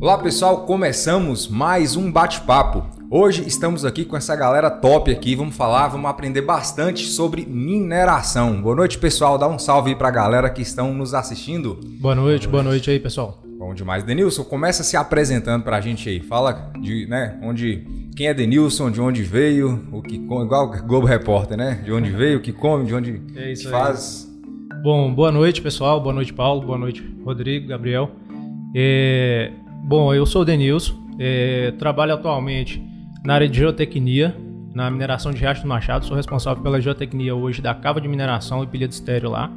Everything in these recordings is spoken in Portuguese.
Olá pessoal, começamos mais um bate-papo. Hoje estamos aqui com essa galera top aqui, vamos falar, vamos aprender bastante sobre mineração. Boa noite pessoal, dá um salve aí pra galera que estão nos assistindo. Boa noite, boa noite aí pessoal. Bom demais. Denilson, começa se apresentando pra gente aí. Fala de, né, onde, quem é Denilson, de onde veio, o que come, igual o Globo Repórter, né? De onde veio, o que come, de onde É isso que aí. faz. Bom, boa noite pessoal, boa noite Paulo, boa noite Rodrigo, Gabriel. É, bom, eu sou o Denilson, é, trabalho atualmente na área de geotecnia, na mineração de Riacho do Machado, sou responsável pela geotecnia hoje da Cava de Mineração e Pilha de Estéreo lá.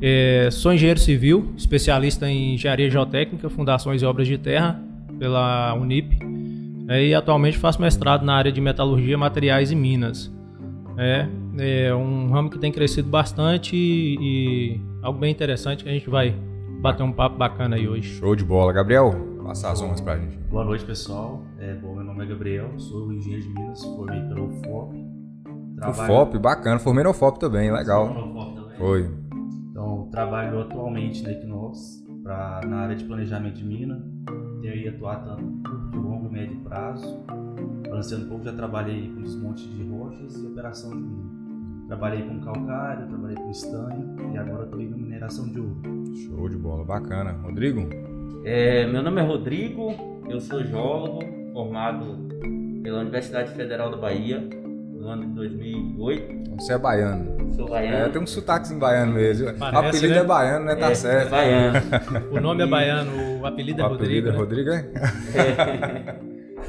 É, sou engenheiro civil, especialista em engenharia geotécnica, fundações e obras de terra pela Unip. É, e atualmente faço mestrado na área de metalurgia, materiais e minas. É, é um ramo que tem crescido bastante e, e algo bem interessante que a gente vai bater um papo bacana aí hoje. Show de bola. Gabriel, passa as honras pra gente. Boa noite, pessoal. É, bom, meu nome é Gabriel, sou engenheiro de Minas, formei pelo UFOP. O FOP, bacana. Formei no FOP também, legal. No FOP também. Foi. Então, trabalho atualmente na Equinox, pra, na área de planejamento de mina. Tenho aí atuado tanto curto, longo e médio prazo. Balanceando um pouco, já trabalhei com desmonte de rochas e operação de mina. Trabalhei com calcário, trabalhei com estanho e agora estou indo mineração de ouro. Show de bola, bacana. Rodrigo? É, meu nome é Rodrigo, eu sou geólogo, formado pela Universidade Federal da Bahia no ano de 2008. Você é baiano. Sou É, baiano. tem um sotaque em baiano mesmo. o Parece, apelido né? é baiano, né? Tá é, certo. é baiano. O nome é baiano, o apelido é o Rodrigo. apelido é né? Rodrigo, é?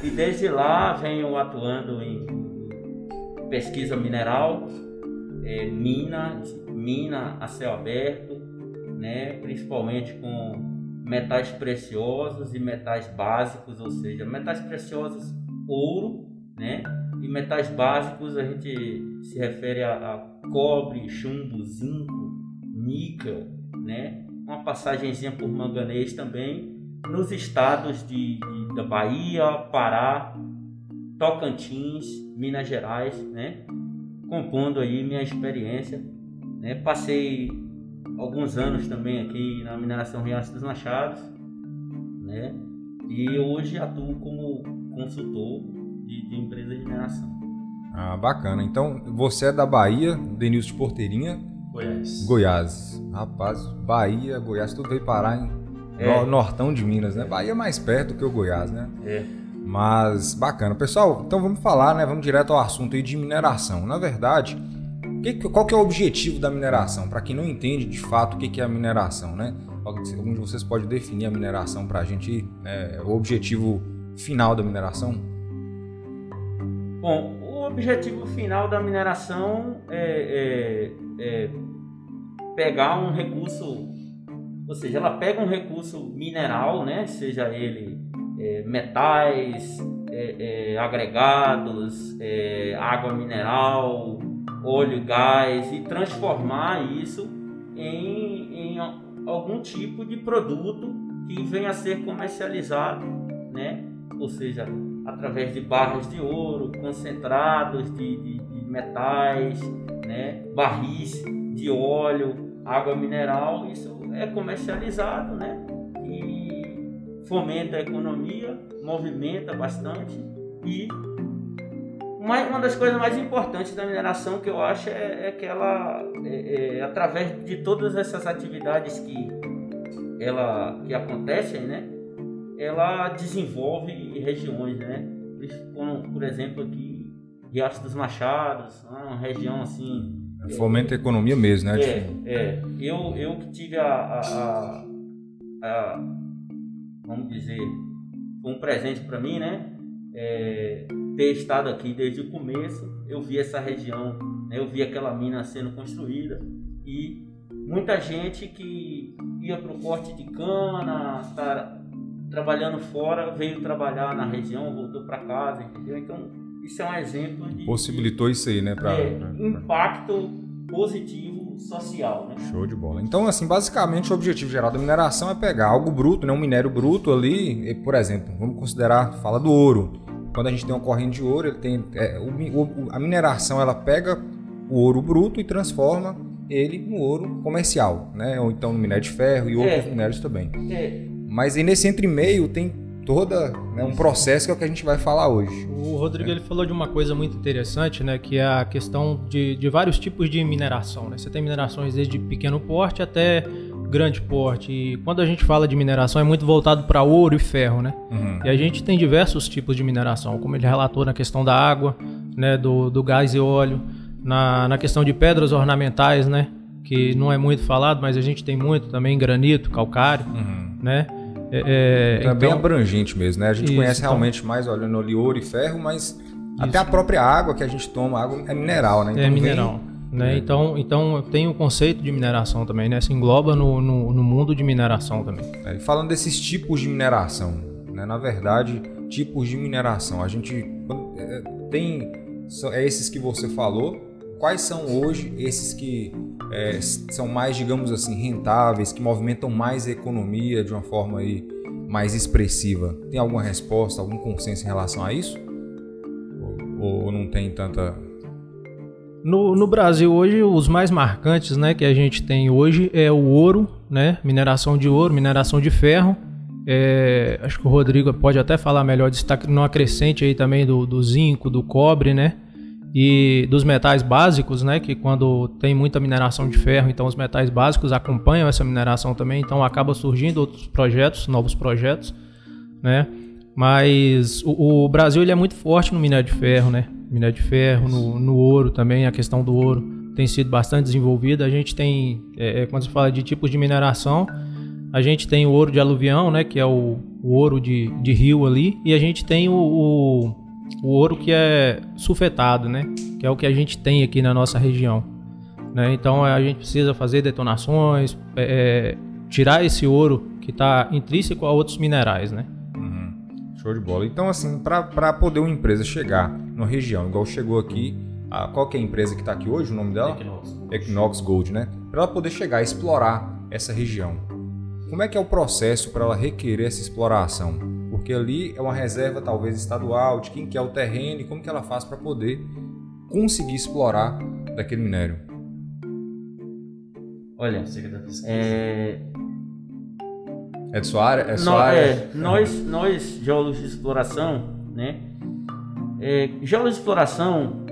e desde lá venho atuando em pesquisa mineral, é, mina, mina a céu aberto, né, principalmente com metais preciosos e metais básicos, ou seja, metais preciosos ouro, né, e metais básicos a gente se refere a, a cobre, chumbo, zinco, níquel, né, uma passagenzinha por manganês também nos estados de, de- da Bahia, Pará, Tocantins, Minas Gerais, né? Compondo aí minha experiência, né? Passei alguns anos também aqui na mineração Riacho dos Machados, né? E hoje atuo como consultor de, de empresas de mineração. Ah, bacana. Então, você é da Bahia, Denilson de Porteirinha, Goiás. Goiás. Rapaz, Bahia, Goiás, tudo veio parar em É. no- nortão de Minas, né? Bahia é mais perto do que o Goiás, né? É. Mas bacana. Pessoal, então vamos falar, né? Vamos direto ao assunto aí de mineração. Na verdade, que- qual que é o objetivo da mineração? Para quem não entende de fato o que que é a mineração, né? Algum de vocês pode definir a mineração para a gente, né? o objetivo final da mineração? Bom, o objetivo final da mineração é, é- é pegar um recurso, ou seja, ela pega um recurso mineral, né, seja ele é, metais, é, é, agregados, é, água mineral, óleo, gás e transformar isso em, em algum tipo de produto que venha a ser comercializado, né? Ou seja, através de barras de ouro, concentrados de, de- de metais, né? barris de óleo, água mineral, isso é comercializado, né? E fomenta a economia, movimenta bastante e uma, uma das coisas mais importantes da mineração que eu acho é, é que ela, é- é, através de todas essas atividades que ela que acontecem, né? ela desenvolve regiões, né? Como, por exemplo, aqui, Riacho dos Machados, né? uma região assim. Fomenta a economia mesmo, né? É, é. Eu, eu que tive a, a, a- a- Vamos dizer, um presente para mim, né? É, ter estado aqui desde o começo, eu vi essa região, né? eu vi aquela mina sendo construída e muita gente que ia para o corte de cana, tá trabalhando fora, veio trabalhar na região, voltou para casa, entendeu? Então, isso é um exemplo de Possibilitou isso aí, né? Pra, é, pra- pra- impacto positivo social, né? Show de bola. Então, assim, basicamente o objetivo geral da mineração é pegar algo bruto, né, um minério bruto ali, e, por exemplo, vamos considerar, fala do ouro. Quando a gente tem uma corrente de ouro, ele tem é, o o- a mineração ela pega o ouro bruto e transforma ele no ouro comercial, né? Ou então no minério de ferro e outros É. minérios também. É, Mas aí nesse entre meio tem toda né, um processo que é o que a gente vai falar hoje. O Rodrigo ele falou de uma coisa muito interessante, né, que é a questão de, de vários tipos de mineração. Né? Você tem minerações desde pequeno porte até grande porte. E quando a gente fala de mineração é muito voltado para ouro e ferro, né? Uhum. E a gente tem diversos tipos de mineração, como ele relatou na questão da água, né, do, do gás e óleo, na, na questão de pedras ornamentais, né, que não é muito falado, mas a gente tem muito também granito, calcário, uhum. né? É, é, então, é bem abrangente mesmo, né? A gente isso, conhece então, realmente mais olhando ali ouro e ferro, mas isso. até a própria água que a gente toma, água é mineral, né? Então, é mineral. Vem né? É. Então, então tem o conceito de mineração também, né? Se engloba no, no, no mundo de mineração também. É, falando desses tipos de mineração, né? na verdade, tipos de mineração, a gente é, tem é esses que você falou. Quais são hoje esses que é, são mais, digamos assim, rentáveis, que movimentam mais a economia de uma forma aí mais expressiva? Tem alguma resposta, algum consenso em relação a isso? Ou, ou não tem tanta no, no Brasil hoje, os mais marcantes né, que a gente tem hoje é o ouro, né, mineração de ouro, mineração de ferro. É, acho que o Rodrigo pode até falar melhor destaque numa crescente aí também do, do zinco, do cobre, né? E dos metais básicos, né? Que quando tem muita mineração de ferro, então os metais básicos acompanham essa mineração também, então acaba surgindo outros projetos, novos projetos, né? Mas o, o Brasil ele é muito forte no minério de ferro, né? Minério de ferro, no, no ouro também, a questão do ouro tem sido bastante desenvolvida. A gente tem, é, é, quando se fala de tipos de mineração, a gente tem o ouro de aluvião, né, que é o, o ouro de, de rio ali, e a gente tem o, o, o, ouro que é sulfetado, né, que é o que a gente tem aqui na nossa região. Né? Então a gente precisa fazer detonações, é, é tirar esse ouro que está intrínseco a outros minerais, né? Show de bola. Então, assim, para poder uma empresa chegar numa região, igual chegou aqui, a, qual que é a empresa que está aqui hoje, o nome dela? Equinox. Equinox Gold, né? Para ela poder chegar a explorar essa região. Como é que é o processo para ela requerer essa exploração? Porque ali é uma reserva talvez estadual, de quem quer o terreno e como que ela faz para poder conseguir explorar daquele minério? Olha, é, é de sua área? É sua área? É, nós, nós, geólogos de exploração, né? É, geólogos de exploração,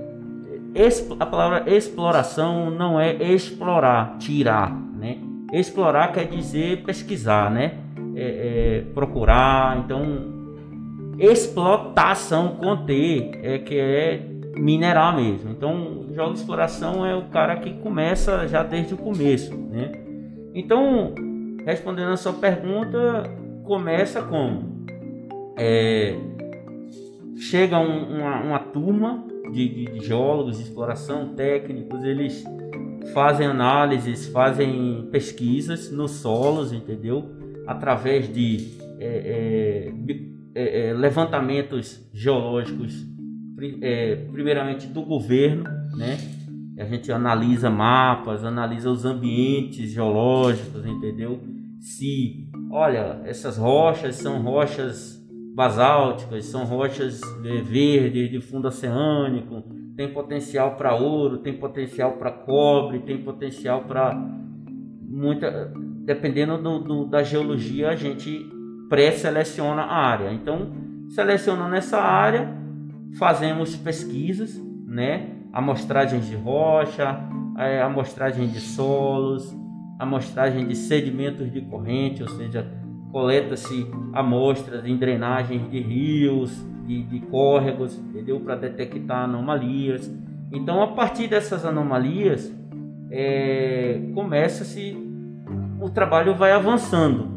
a palavra exploração não é explorar, tirar, né? Explorar quer dizer pesquisar, né? É, é, procurar, então explotação com T é que é minerar mesmo. Então, o geólogo de exploração é o cara que começa já desde o começo, né? Então, respondendo a sua pergunta, começa como? É, chega um, uma, uma, turma de, de, de, geólogos de exploração, técnicos, eles fazem análises, fazem pesquisas nos solos, entendeu? Através de é, é, é, é levantamentos geológicos, é, primeiramente do governo, né? A gente analisa mapas, analisa os ambientes geológicos, entendeu? Se, olha, essas rochas são rochas basálticas, são rochas é, verdes de fundo oceânico, tem potencial para ouro, tem potencial para cobre, tem potencial para muita, dependendo do, do, da geologia, a gente pré-seleciona a área. Então, seleciona nessa área, fazemos pesquisas, né? Amostragens de rocha, é, amostragem de solos, amostragem de sedimentos de corrente, ou seja, coleta-se amostras em drenagens de rios, de, de córregos, entendeu? Para detectar anomalias. Então, a partir dessas anomalias, é, começa-se o trabalho vai avançando.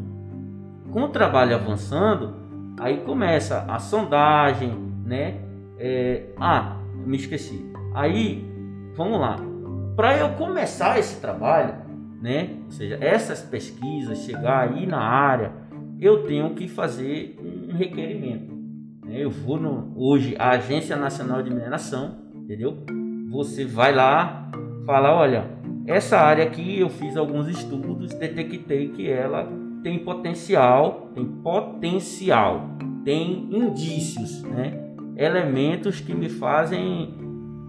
Com o trabalho avançando, aí começa a sondagem, né? É, ah, me esqueci. Aí, vamos lá. Para eu começar esse trabalho, né? Ou seja, essas pesquisas, chegar aí na área, eu tenho que fazer um requerimento. Né? Eu vou no, hoje à Agência Nacional de Mineração, entendeu? Você vai lá, fala, olha, essa área aqui eu fiz alguns estudos, detectei que ela tem potencial, tem potencial, tem indícios, né? Elementos que me fazem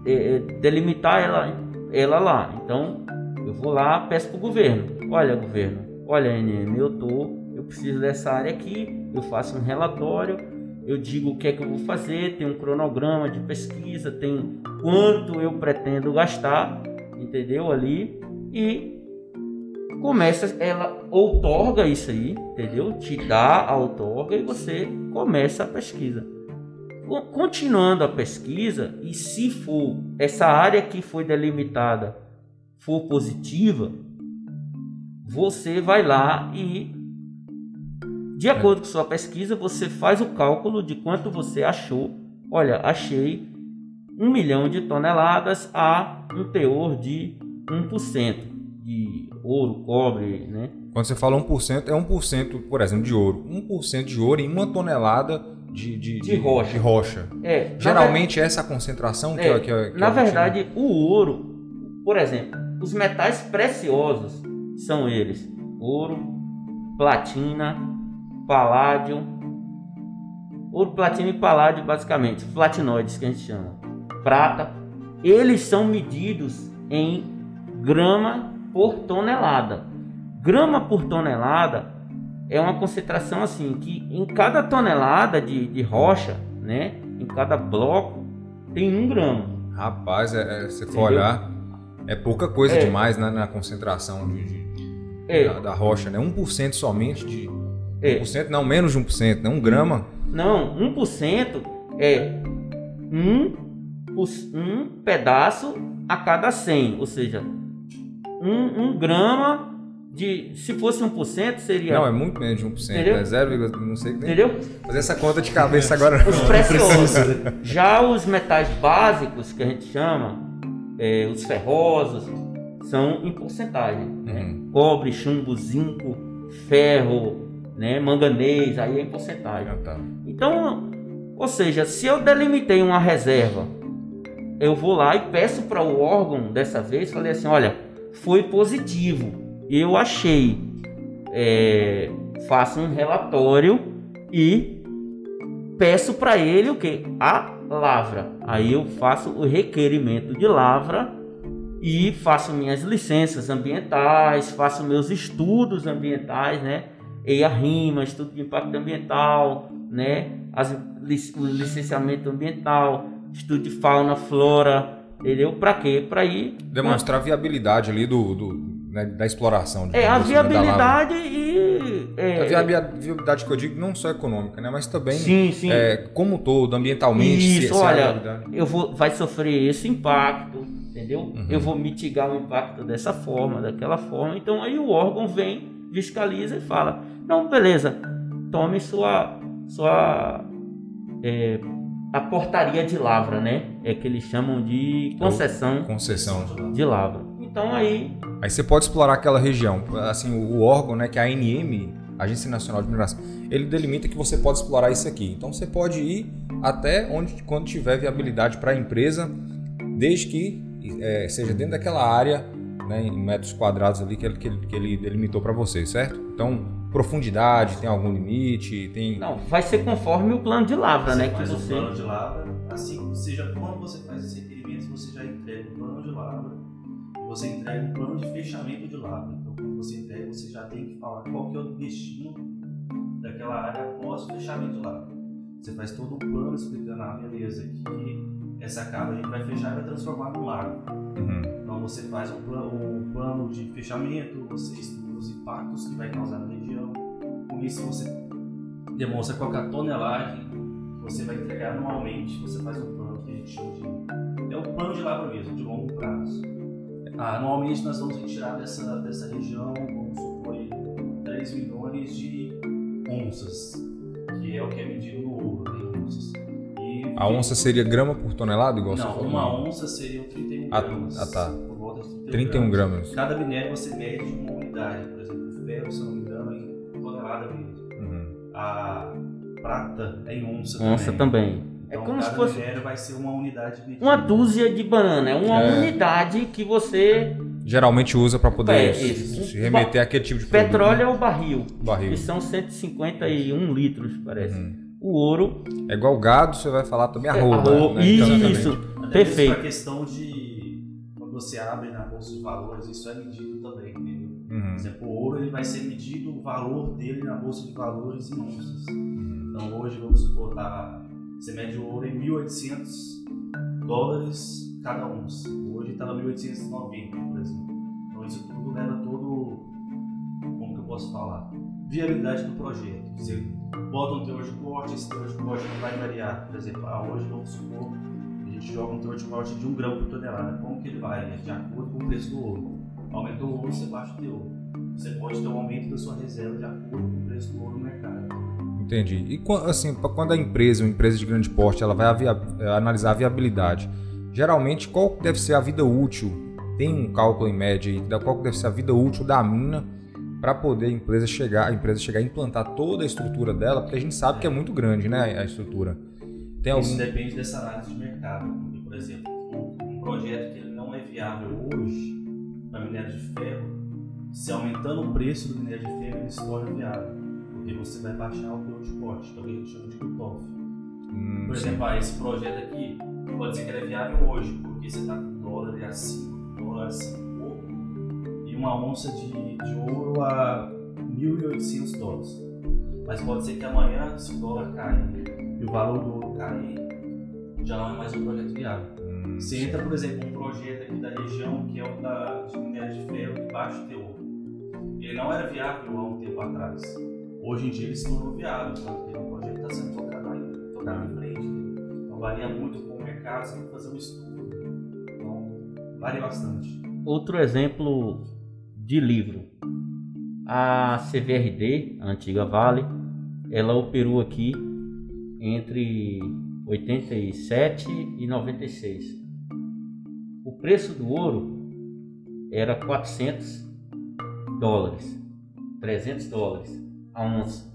é, é, delimitar ela, ela lá. Então eu vou lá, peço para o governo. Olha, governo, olha, NM, eu tô, eu preciso dessa área aqui, eu faço um relatório, eu digo o que é que eu vou fazer, tem um cronograma de pesquisa, tem quanto eu pretendo gastar, entendeu? Ali e começa, ela outorga isso aí, entendeu? Te dá a outorga e você começa a pesquisa. Continuando a pesquisa, e se for essa área que foi delimitada for positiva, você vai lá e, de acordo com sua pesquisa, você faz o cálculo de quanto você achou. Olha, achei um milhão de toneladas a um teor de 1% de ouro, cobre, né? Quando você fala 1%, é 1%, por exemplo, de ouro. 1% de ouro em uma tonelada de, de, de, rocha. De rocha. É, Geralmente ver... essa concentração que é, é, que é, que Na verdade, o ouro, por exemplo, os metais preciosos são eles: ouro, platina, paládio, ouro, platina e paládio, basicamente, platinoides que a gente chama, prata. Eles são medidos em grama por tonelada. Grama por tonelada é uma concentração assim que em cada tonelada de, de rocha, né, em cada bloco tem um grama. Rapaz, é, é, se for olhar, é pouca coisa é. demais né, na concentração de, de é. da, da, rocha, né? 1% somente de. É. 1%, não, menos de 1%, né? Um grama. Não, 1% é um, um pedaço a cada 100, ou seja, um, um grama de. Se fosse 1%, seria. Não, é muito menos de 1%. Entendeu? É 0, não sei. Entendeu? Fazer essa conta de cabeça agora. Os preciosos. Já os metais básicos, que a gente chama, é, os ferrosos, são em porcentagem. Né? Uhum. Cobre, chumbo, zinco, ferro, né? manganês, aí é em porcentagem. Ah, tá. Então, ou seja, se eu delimitei uma reserva, eu vou lá e peço para o órgão dessa vez, falei assim, olha, foi positivo, eu achei, é, faço um relatório e peço para ele o que? A lavra. Aí eu faço o requerimento de lavra e faço minhas licenças ambientais, faço meus estudos ambientais, né? EIA RIMA, estudo de impacto ambiental, né? As, o licenciamento ambiental, estudo de fauna, flora, entendeu? Para quê? Para ir demonstrar a viabilidade ali do, do né, da exploração. É, a assim, viabilidade e. É, a viabilidade que eu digo não só econômica, né? Mas também sim, sim. É, como todo, ambientalmente. Isso, se, olha, eu vou, vai sofrer esse impacto, entendeu? Uhum. Eu vou mitigar o impacto dessa forma, daquela forma. Então aí o órgão vem, fiscaliza e fala: não, beleza, tome sua. sua é, a portaria de lavra, né? É que eles chamam de concessão, concessão. de lavra. Então aí. Aí você pode explorar aquela região. Assim, o órgão, né, que é a ANM, Agência Nacional de Mineração, ele delimita que você pode explorar isso aqui. Então você pode ir até onde, quando tiver viabilidade para a empresa, desde que é, seja dentro daquela área, né, em metros quadrados ali que ele, que ele, que ele delimitou para você, certo? Então, profundidade, tem algum limite? Tem... Não, vai ser conforme o plano de lavra, você né? Que você... o plano de lavra, assim, seja, você entrega um plano de fechamento de lavra. Então, quando você entrega, você já tem que falar qual que é o destino daquela área após o fechamento de lavra. Você faz todo um plano explicando, ah, beleza, que essa cava a gente vai fechar e vai transformar no lago. Uhum. Então, você faz um plano, um plano de fechamento, você estuda os impactos que vai causar na região. Com isso, você demonstra qual é a tonelagem que você vai entregar anualmente. Você faz um plano que a gente chama de. É o plano de lavra mesmo, de longo prazo. Anualmente nós vamos retirar dessa, dessa região, vamos supor, 3 milhões de onças, que é o que é medido no ouro, em onças. E, a onça seria grama por tonelada, igual não, você falou? uma onça seria 31 ah, gramas. Ah, tá. Por volta de 31, 31 gramas. gramas. Cada minério você mede uma unidade, por exemplo, o ferro, se não me engano, é em tonelada mesmo. Uhum. A prata é em onça, onça também. também. É então, é como se fosse. vai ser uma unidade medida. Uma dúzia de banana. É uma é. unidade que você. Geralmente usa para poder é, se remeter àquele tipo de produto. Petróleo né? é o barril. barril. Que são 151 litros, parece. Uhum. O ouro. É igual gado, você vai falar também arroba. arroba. Né? Isso, então, Perfeito. A questão de. Quando você abre na bolsa de valores, isso é medido também, entendeu? Por exemplo, o ouro ele vai ser medido o valor dele na bolsa de valores em onças. Então hoje, vamos supor, tá, você mede o ouro em 1.800 dólares cada onça. Hoje está 1.890, por exemplo. Então isso tudo leva todo, como que eu posso falar, viabilidade do projeto. Você bota um teor de corte, esse teor de corte vai variar. Por exemplo, ah, hoje vamos supor a gente joga um teor de corte de 1 grama por tonelada. Como que ele vai? É de acordo com o preço do ouro. Aumentou o ouro, você baixa o teor. Você pode ter um aumento da sua reserva de acordo com o preço do ouro no mercado. Entendi. E assim, quando a empresa, uma empresa de grande porte, ela vai eh, analisar a viabilidade, geralmente qual deve ser a vida útil? Tem um cálculo em média aí, qual deve ser a vida útil da mina para poder a empresa chegar, a empresa chegar a implantar toda a estrutura dela, porque a gente sabe que é muito grande, né, a estrutura. Tem algum... Isso depende dessa análise de mercado. Porque, por exemplo, um projeto que ele não é viável hoje para minério de ferro, se aumentando o preço do minério de ferro, ele se torna viável. Porque você vai baixar o teor de corte, que é o que a gente chama de cut-off. Hum, por exemplo, ah, esse projeto aqui pode ser que ele é viável hoje, porque você está com dólar a 5, dólar a 5 pouco, e uma onça de, de ouro a 1.800 dólares. Mas pode ser que amanhã, se o dólar cair e o valor do ouro cair, já não é mais um projeto viável. Hum, você entra, por exemplo, um projeto aqui da região que é o da, de minério de ferro de baixo teor. Ele não era viável há um tempo atrás. Hoje em dia ele se tornou viável, porque o projeto está sendo tocado, aí, tocado em frente. Então varia muito com o mercado, você tem que fazer um estudo. Então varia bastante. Outro exemplo de livro. A CVRD, a antiga Vale, ela operou aqui entre 87 e 96. O preço do ouro era 400 dólares, 300 dólares a onça.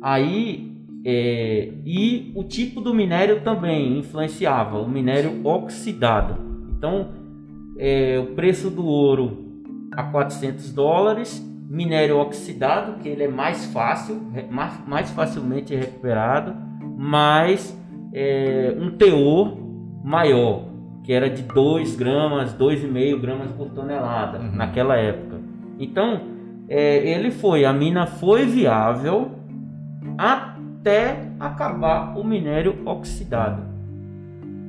Aí, é, e o tipo do minério também influenciava, o minério oxidado. Então, é, o preço do ouro a 400 dólares, minério oxidado, que ele é mais fácil, mais, mais facilmente recuperado, mas é, um teor maior, que era de 2 gramas, 2,5 gramas por tonelada uhum. naquela época. Então, é, ele foi, a mina foi viável até acabar o minério oxidado.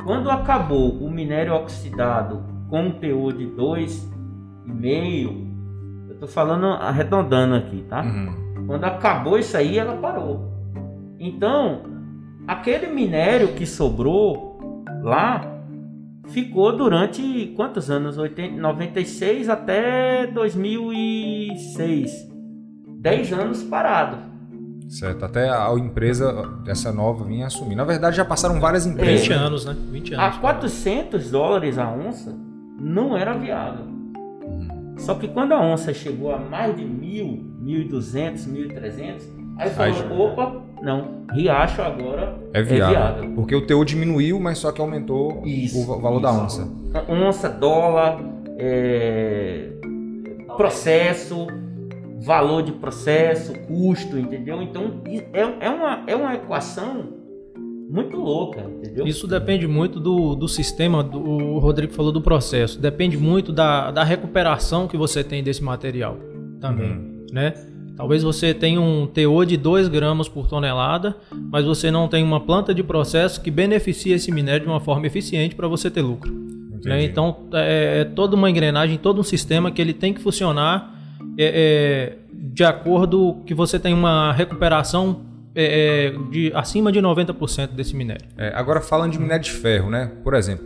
Quando acabou o minério oxidado com teor de 2,5, eu estou falando arredondando aqui, tá? Uhum. Quando acabou isso aí, ela parou. Então, aquele minério que sobrou lá ficou durante quantos anos? 80, 96 até 2006. 10 anos parado. Certo, até a empresa, essa nova, vinha assumir. Na verdade, já passaram várias empresas. 20 anos, né? 20 anos. A 400 dólares a onça não era viável. Hum. Só que quando a onça chegou a mais de 1.000, 1.200, 1.300, Aí falou, opa, não, Riacho agora é viável, é viável. Porque o teu diminuiu, mas só que aumentou isso, o valor isso. da onça. Onça, dólar, é, processo, valor de processo, custo, entendeu? Então é, é, uma, é uma equação muito louca, entendeu? Isso depende muito do, do sistema, do, o Rodrigo falou do processo, depende muito da, da recuperação que você tem desse material também, uhum. né? Talvez você tenha um teor de 2 gramas por tonelada, mas você não tem uma planta de processo que beneficie esse minério de uma forma eficiente para você ter lucro. Né? Então, é, é, toda uma engrenagem, todo um sistema que ele tem que funcionar é, é, de acordo que você tem uma recuperação é, é de acima de 90% desse minério. É, agora, falando de minério de ferro, né? por exemplo,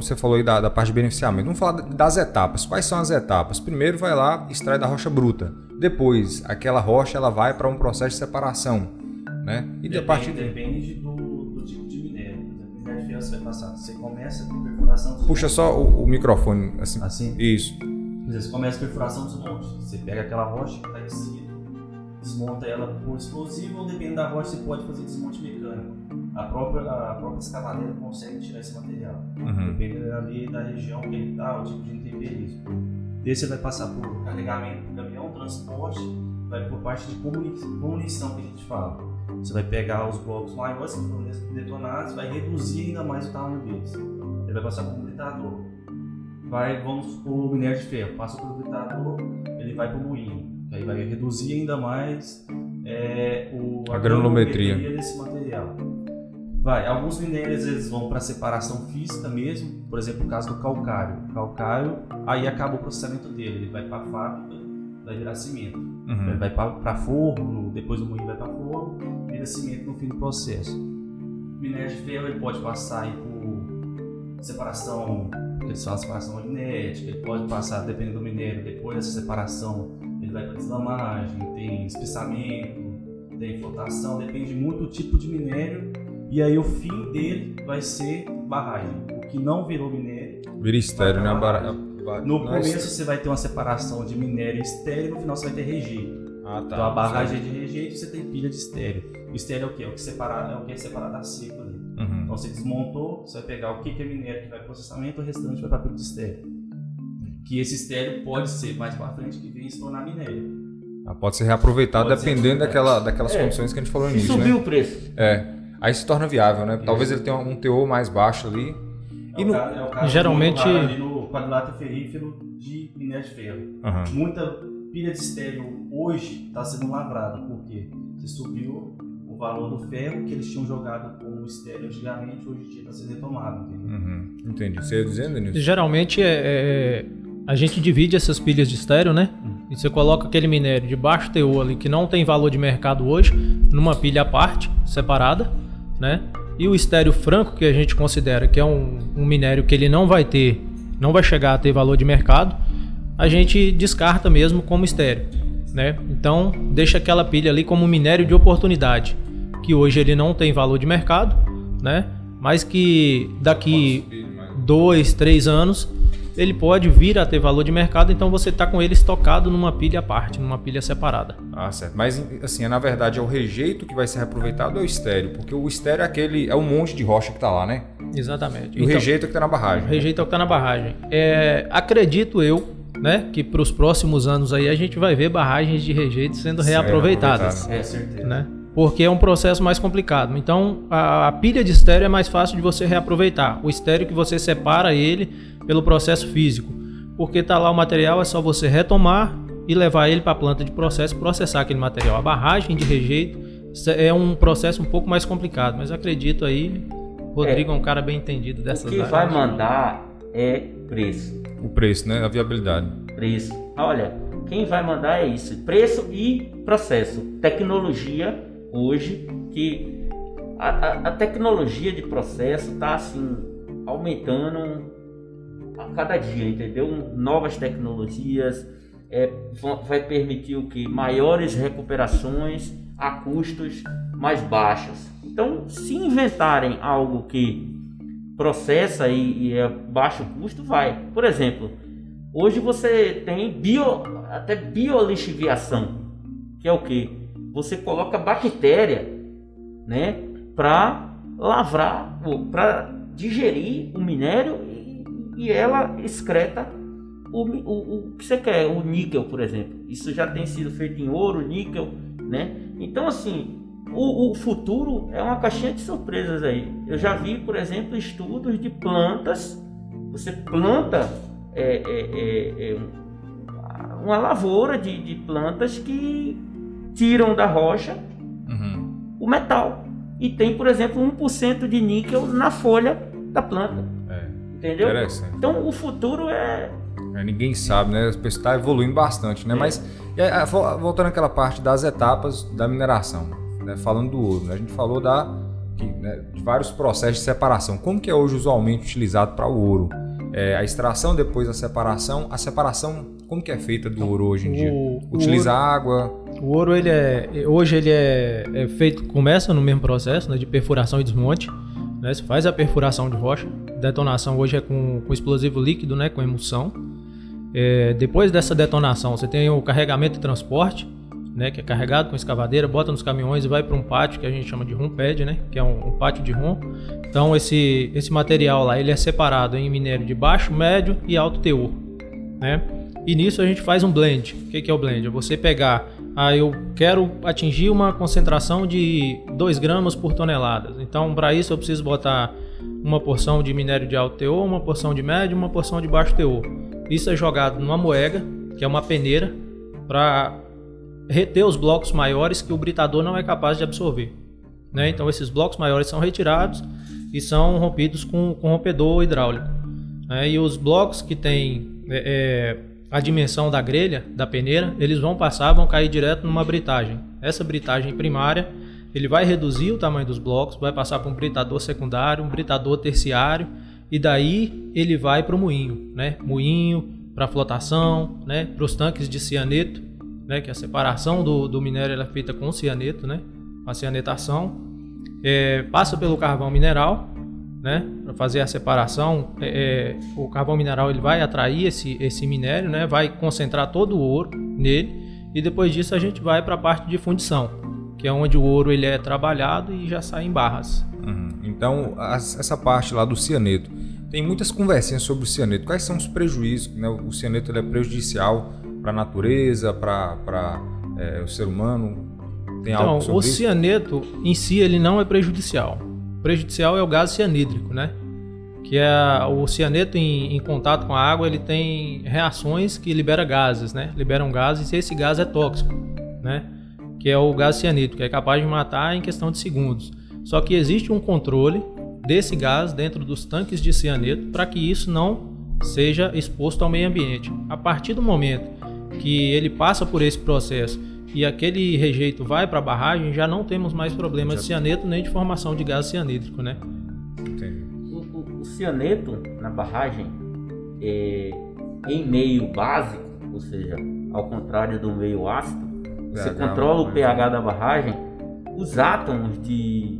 você falou aí da, da, parte de beneficiamento. Vamos falar das etapas. Quais são as etapas? Primeiro vai lá, extrai da rocha bruta. Depois, aquela rocha ela vai para um processo de separação. Né? E depende, partir... depende do, do, tipo de minério. ferro você vai passar. Você começa com perfuração dos Puxa só o, o, microfone. Assim. assim? Isso. Você começa a perfuração dos montes. Você pega aquela rocha que está em cima desmonta ela por explosivo ou dependendo da rocha você pode fazer desmonte mecânico. A própria, a própria escavadeira consegue tirar esse material. Uhum. Dependendo ali da região que ele está, o tipo de intemperismo. Desse você vai passar por carregamento transporte, vai por parte de munição que a gente fala. Você vai pegar os blocos maiores que foram detonados, vai reduzir ainda mais o tamanho deles. Ele vai passar por um gritador. vai, vamos supor, o minério de ferro, passa o purificador, ele vai para o moinho. Aí vai reduzir ainda mais é, o, a, a granulometria desse material. Vai, alguns minérios eles vão para separação física mesmo, por exemplo, o caso do calcário. O calcário, aí acaba o processamento dele, ele vai para a fábrica, vai virar cimento. Uhum. Ele vai para forno, depois o moinho vai para forno, vira cimento no fim do processo. O minério de ferro ele pode passar aí por separação, eles falam separação magnética, ele pode passar, dependendo do minério, depois dessa separação, ele vai para deslamagem, tem espessamento, tem flotação, depende muito do tipo de minério e aí o fim dele vai ser barragem. O que não virou minério. Vira estéreo, né? No começo você vai ter uma separação de minério estéreo e no final você vai ter rejeito. Ah, tá. Então a barragem é de rejeito você tem pilha de estéreo. O estéreo é o que? É o que, separa, é o que é separado da seco ali. Uhum. Então você desmontou, você vai pegar o que é minério que vai para processamento, o restante vai para pilha de estéreo. Que esse estéreo pode ser mais para frente que vem se tornar minério. Ah, pode ser reaproveitado pode dependendo ser daquela, daquelas é. condições que a gente falou no início. Subiu né? o preço. É. Aí se torna viável, né? Talvez ele tenha um teor mais baixo ali. É e no... é caso geralmente ali no quadrilátero ferrífero de minério de ferro. Uhum. Muita pilha de estéreo hoje está sendo lavrada, porque você subiu o valor do ferro que eles tinham jogado como estéreo antigamente, hoje em dia está sendo retomado, entendeu? Uhum. Entendi. Você ia dizendo, Denilson? Geralmente é, é, a gente divide essas pilhas de estéreo, né? Uhum. E você coloca aquele minério de baixo teor ali que não tem valor de mercado hoje, numa pilha à parte, separada né? E o estéreo franco, que a gente considera que é um, um minério que ele não vai ter, não vai chegar a ter valor de mercado, a gente descarta mesmo como estéreo, né? Então, deixa aquela pilha ali como um minério de oportunidade, que hoje ele não tem valor de mercado, né? Mas que daqui dois, três anos ele pode vir a ter valor de mercado, então você está com ele estocado numa pilha à parte, numa pilha separada. Ah, certo. Mas assim, na verdade é o rejeito que vai ser reaproveitado ou o estéreo? Porque o estéreo é aquele é um monte de rocha que está lá, né? Exatamente. E então, o rejeito é que está na barragem. O rejeito é o que está na barragem. É, acredito eu, né, que para os próximos anos aí a gente vai ver barragens de rejeito sendo reaproveitadas. É, certeza. Né? porque é um processo mais complicado. Então, a, a, pilha de estéreo é mais fácil de você reaproveitar. O estéreo que você separa ele pelo processo físico. Porque está lá o material, é só você retomar e levar ele para a planta de processo, processar aquele material. A barragem de rejeito é um processo um pouco mais complicado, mas acredito aí, Rodrigo é, é um cara bem entendido dessas áreas. O que vai mandar é preço. O preço, né? A viabilidade. Preço. Olha, quem vai mandar é isso: preço e processo. Tecnologia hoje que a, a, a tecnologia de processo está assim aumentando a cada dia, entendeu? Novas tecnologias é, vai permitir o que? Maiores recuperações a custos mais baixos. Então, se inventarem algo que processa e, e é baixo custo, vai. Por exemplo, hoje você tem bio, até biolixiviação, que é o que? Você coloca bactéria, né, para lavrar, para digerir o minério e ela excreta o, o, o que você quer, o níquel, por exemplo. Isso já tem sido feito em ouro, níquel, né? Então, assim, o, o, futuro é uma caixinha de surpresas aí. Eu já vi, por exemplo, estudos de plantas. Você planta é, é, é, é uma lavoura de, de, plantas que tiram da rocha uhum. o metal. E tem, por exemplo, 1% de níquel na folha da planta. Entendeu? Então o futuro é... é. Ninguém sabe, né? Está evoluindo bastante, né? É. Mas voltando àquela parte das etapas da mineração, né? falando do ouro, né? a gente falou da, né? de vários processos de separação. Como que é hoje usualmente utilizado para o ouro? É, a extração depois da separação, a separação como que é feita do ouro hoje em dia? Utiliza água? O ouro ele é hoje ele é, é, feito começa no mesmo processo né, de perfuração e desmonte. Né? Você faz a perfuração de rocha, detonação hoje é com, com explosivo líquido, né? com emulsão. É, depois dessa detonação, você tem o carregamento e transporte, né? que é carregado com escavadeira, bota nos caminhões e vai para um pátio que a gente chama de rum pad, né? que é um, um, pátio de rum. Então esse, esse material lá ele é separado em minério de baixo, médio e alto teor. Né? E nisso a gente faz um blend. O que, que é o blend? É você pegar ah, eu quero atingir uma concentração de 2 gramas por tonelada. Então, para isso, eu preciso botar uma porção de minério de alto teor, uma porção de médio, uma porção de baixo teor. Isso é jogado numa moega, que é uma peneira, para reter os blocos maiores que o britador não é capaz de absorver. Né? Então esses blocos maiores são retirados e são rompidos com, com rompedor hidráulico. Né? E os blocos que têm é, é, a dimensão da grelha, da peneira, eles vão passar, vão cair direto numa britagem. Essa britagem primária, ele vai reduzir o tamanho dos blocos, vai passar para um britador secundário, um britador terciário, e daí ele vai para o moinho, né? Moinho para flotação, né? Para os tanques de cianeto, né? Que a separação do, do minério é feita com cianeto, né? A cianetação é, passa pelo carvão mineral, né? Para fazer a separação, é, é, o carvão mineral ele vai atrair esse, esse minério, né? Vai concentrar todo o ouro nele e depois disso a gente vai para a parte de fundição, que é onde o ouro ele é trabalhado e já sai em barras. Uhum. Então essa parte lá do cianeto tem muitas conversinhas sobre o cianeto. Quais são os prejuízos? Né? O cianeto é prejudicial para a natureza, para é, o ser humano? Tem então, algo sobre o cianeto em si ele não é prejudicial. O prejudicial é o gás cianídrico, né? Que é o cianeto em, em, contato com a água, ele tem reações que libera gases, né? Liberam gases e esse gás é tóxico, né? Que é o gás cianídrico, que é capaz de matar em questão de segundos. Só que existe um controle desse gás dentro dos tanques de cianeto para que isso não seja exposto ao meio ambiente. A partir do momento que ele passa por esse processo e aquele rejeito vai para a barragem, já não temos mais problemas já... de cianeto nem de formação de gás cianídrico, né? Entendi. O, o, o cianeto na barragem, é, em meio básico, ou seja, ao contrário do meio ácido, você controla o pH da barragem, os átomos de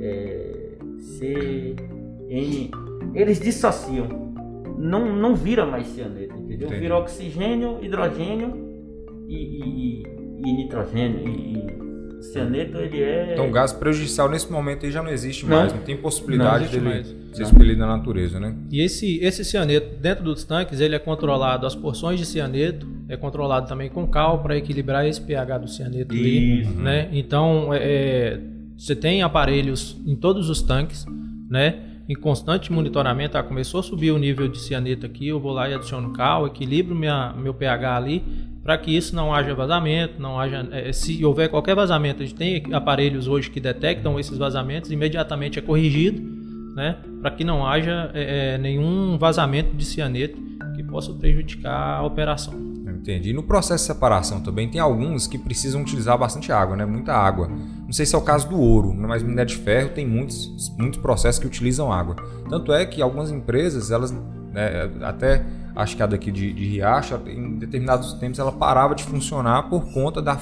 é, C, N, eles dissociam. Não, não vira mais cianeto, Entendi. Vira oxigênio, hidrogênio e, e, e nitrogênio e, e cianeto ele é. Então o gás prejudicial nesse momento aí já não existe não. mais, não tem possibilidade não dele mais. ser expelido na natureza, né? E esse, esse cianeto dentro dos tanques ele é controlado, as porções de cianeto é controlado também com cal para equilibrar esse pH do cianeto Isso. ali, né? Então é, é, você tem aparelhos em todos os tanques, né? Em constante monitoramento, ah, começou a subir o nível de cianeto aqui, eu vou lá e adiciono cal, equilibro minha, meu pH ali para que isso não haja vazamento, não haja, é, se houver qualquer vazamento, a gente tem aparelhos hoje que detectam esses vazamentos, imediatamente é corrigido, né, para que não haja é, é, nenhum vazamento de cianeto que possa prejudicar a operação. Entendi. E no processo de separação também tem alguns que precisam utilizar bastante água, né? Muita água. Não sei se é o caso do ouro, mas minério de ferro tem muitos, muitos processos que utilizam água. Tanto é que algumas empresas, elas né, até acho que a daqui de, de Riacho, em determinados tempos ela parava de funcionar por conta da,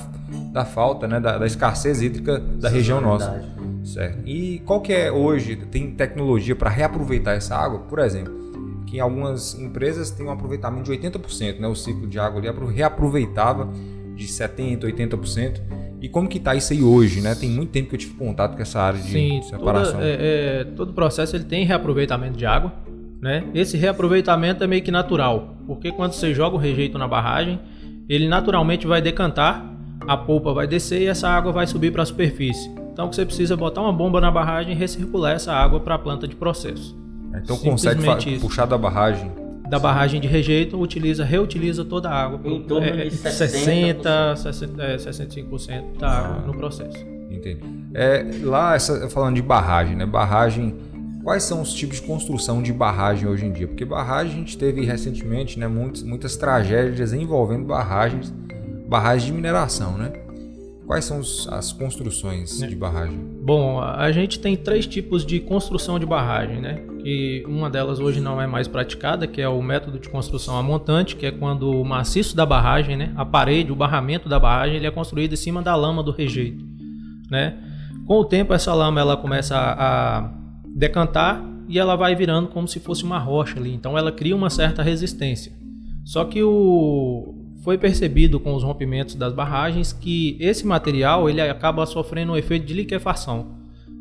da falta, né, da, da escassez hídrica da Isso região é nossa. Certo. E qual que é hoje, tem tecnologia para reaproveitar essa água? Por exemplo, que em algumas empresas tem um aproveitamento de 80%, né, o ciclo de água ali reaproveitava de 70%, 80%. E como que está isso aí hoje, né? Tem muito tempo que eu tive contato com essa área de Sim, separação. Toda, é, é, todo processo ele tem reaproveitamento de água, né? Esse reaproveitamento é meio que natural, porque quando você joga o rejeito na barragem, ele naturalmente vai decantar, a polpa vai descer e essa água vai subir para a superfície. Então você precisa botar uma bomba na barragem e recircular essa água para a planta de processo. Então consegue isso. puxar da barragem da barragem de rejeito, utiliza, reutiliza toda a água. Em torno é, de 60, 60, é, 65% da água ah, no processo. Entendi. É, lá, essa, falando de barragem, né? Barragem Quais são os tipos de construção de barragem hoje em dia? Porque barragem a gente teve recentemente né, muitas, muitas tragédias envolvendo barragens, barragens de mineração, né? Quais são os, as construções é. de barragem? Bom, a gente tem três tipos de construção de barragem, né? Que uma delas hoje não é mais praticada, que é o método de construção a montante, que é quando o maciço da barragem, né, a parede, o barramento da barragem, ele é construído em cima da lama do rejeito, né? Com o tempo essa lama ela começa a, a decantar e ela vai virando como se fosse uma rocha ali. Então ela cria uma certa resistência. Só que o foi percebido com os rompimentos das barragens que esse material ele acaba sofrendo um efeito de liquefação,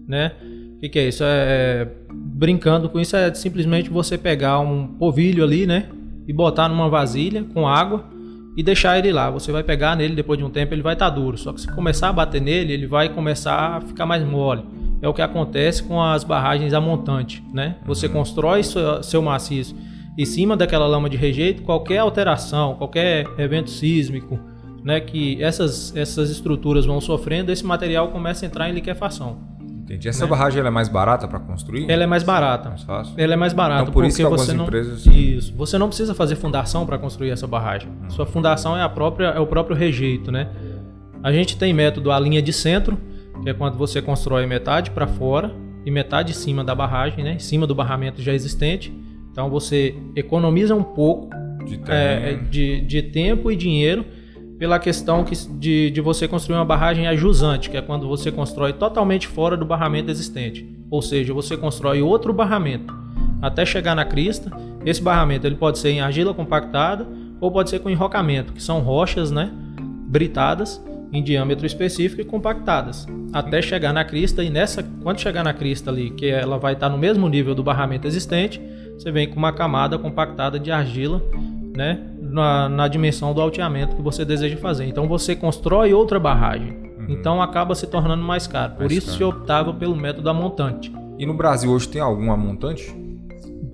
né? O que, que, é isso? É, brincando com isso é simplesmente você pegar um polvilho ali, né? E botar numa vasilha com água e deixar ele lá. Você vai pegar nele depois de um tempo ele vai estar tá duro. Só que se começar a bater nele ele vai começar a ficar mais mole é o que acontece com as barragens a montante, né? Você uhum. constrói seu, seu maciço em cima daquela lama de rejeito, qualquer alteração, qualquer evento sísmico, né, que essas, essas estruturas vão sofrendo, esse material começa a entrar em liquefação. Entendi. Essa né? barragem é mais barata para construir? Ela é mais barata. Mais fácil. Ela é mais barata então, por porque isso que você não empresas... isso. Você não precisa fazer fundação para construir essa barragem. Hum. Sua fundação é a própria é o próprio rejeito, né? A gente tem método a linha de centro, que é quando você constrói metade para fora e metade em cima da barragem, né? Em cima do barramento já existente. Então você economiza um pouco de, é, de, de tempo e dinheiro pela questão que, de, de você construir uma barragem ajusante, que é quando você constrói totalmente fora do barramento existente. Ou seja, você constrói outro barramento até chegar na crista. Esse barramento ele pode ser em argila compactada ou pode ser com enrocamento, que são rochas né, britadas em diâmetro específico e compactadas, até chegar na crista. E nessa, quando chegar na crista ali, que ela vai estar no mesmo nível do barramento existente, você vem com uma camada compactada de argila, né, na, na dimensão do alteamento que você deseja fazer. Então você constrói outra barragem. Uhum. Então acaba se tornando mais caro. Por mais isso caro. se optava pelo método montante. E no Brasil hoje tem alguma montante?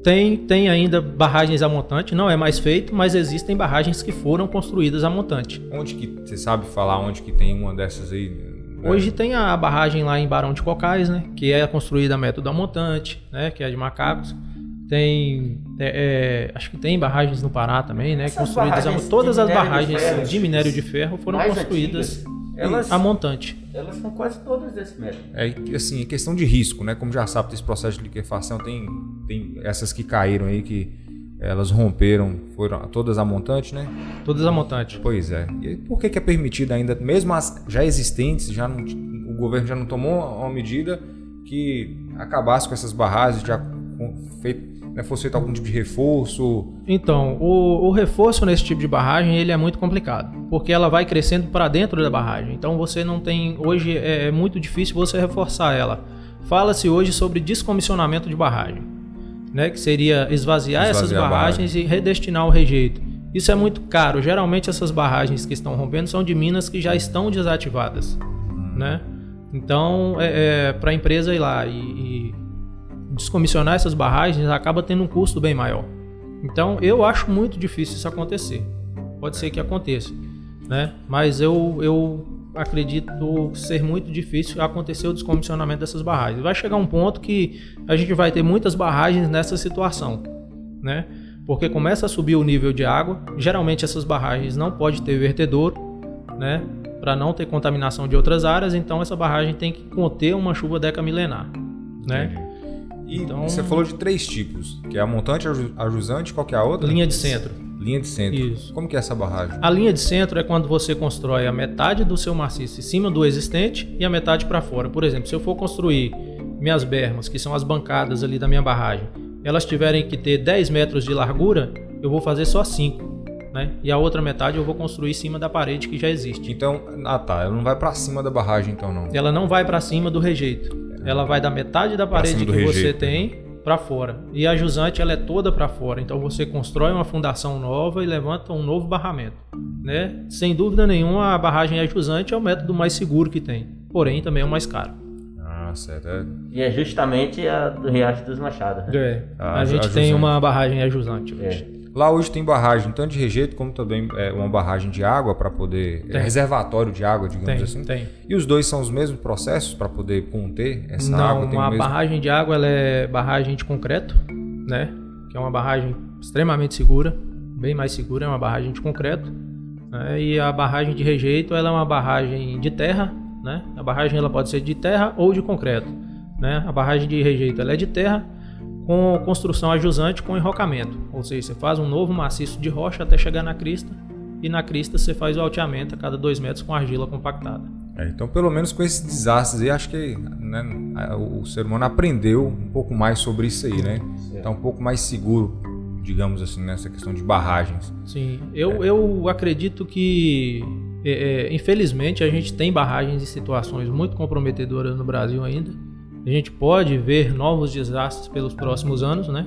Tem, tem ainda barragens a montante, não é mais feito, mas existem barragens que foram construídas a montante. Onde que você sabe falar onde que tem uma dessas aí? Né? Hoje tem a barragem lá em Barão de Cocais, né, que é construída a método a montante, né, que é de macacos. Tem, é, é, acho que tem barragens no Pará também, né? Essas construídas todas as barragens de, ferro, de minério de ferro foram construídas elas, a montante. Elas são quase todas desse método. É assim, questão de risco, né? Como já sabe, esse processo de liquefação tem, tem essas que caíram aí que elas romperam, foram todas a montante, né? Todas a montante. Pois é. E por que, que é permitido ainda, mesmo as já existentes, já não, o governo já não tomou uma medida que acabasse com essas barragens, já feito né, fosse feito algum tipo de reforço? Então, o, o, reforço nesse tipo de barragem ele é muito complicado, porque ela vai crescendo para dentro da barragem. Então você não tem hoje é, é muito difícil você reforçar ela. Fala-se hoje sobre descomissionamento de barragem, né, que seria esvaziar, esvaziar essas barragens barragem. e redestinar o rejeito. Isso é muito caro. Geralmente essas barragens que estão rompendo são de minas que já estão desativadas, hum. né? Então, é, é para a empresa ir lá e, e descomissionar essas barragens acaba tendo um custo bem maior. Então eu acho muito difícil isso acontecer. Pode ser que aconteça, né? Mas eu, eu acredito ser muito difícil acontecer o descomissionamento dessas barragens. Vai chegar um ponto que a gente vai ter muitas barragens nessa situação, né? Porque começa a subir o nível de água. Geralmente essas barragens não pode ter vertedor, né? Para não ter contaminação de outras áreas, então essa barragem tem que conter uma chuva decamilenar, né? E então, você falou de três tipos, que é a montante, a jusante, qual que é a outra? Linha de centro. Linha de centro. Isso. Como que é essa barragem? A linha de centro é quando você constrói a metade do seu maciço em cima do existente e a metade para fora. Por exemplo, se eu for construir minhas bermas, que são as bancadas ali da minha barragem, elas tiverem que ter 10 metros de largura, eu vou fazer só 5. Né? E a outra metade eu vou construir em cima da parede que já existe. Então, ah tá, ela não vai para cima da barragem então não. Ela não vai para cima do rejeito ela vai da metade da parede que rejeito. você tem para fora. E a jusante ela é toda para fora. Então você constrói uma fundação nova e levanta um novo barramento, né? Sem dúvida nenhuma, a barragem é jusante é o método mais seguro que tem. Porém, também é o mais caro. Ah, certo. É. E é justamente a do Riacho dos Machados. Né? É. Ah, a gente a tem uma barragem ajusante hoje. É. Lá hoje tem barragem tanto de rejeito como também é, uma barragem de água para poder. É, reservatório de água, digamos tem, assim. Tem. E os dois são os mesmos processos para poder conter essa Não, água? Não, a mesmo... barragem de água ela é barragem de concreto, né? Que é uma barragem extremamente segura, bem mais segura, é uma barragem de concreto. Né? E a barragem de rejeito ela é uma barragem de terra, né? A barragem ela pode ser de terra ou de concreto. Né? A barragem de rejeito ela é de terra com construção ajusante com enrocamento. Ou seja, você faz um novo maciço de rocha até chegar na crista e na crista você faz o alteamento a cada dois metros com argila compactada. É, então, pelo menos com esses desastres aí, acho que né, o ser humano aprendeu um pouco mais sobre isso aí, né? Está um pouco mais seguro, digamos assim, nessa questão de barragens. Sim, eu, é. eu acredito que, é, é, infelizmente, a gente tem barragens em situações muito comprometedoras no Brasil ainda a gente pode ver novos desastres pelos próximos anos, né?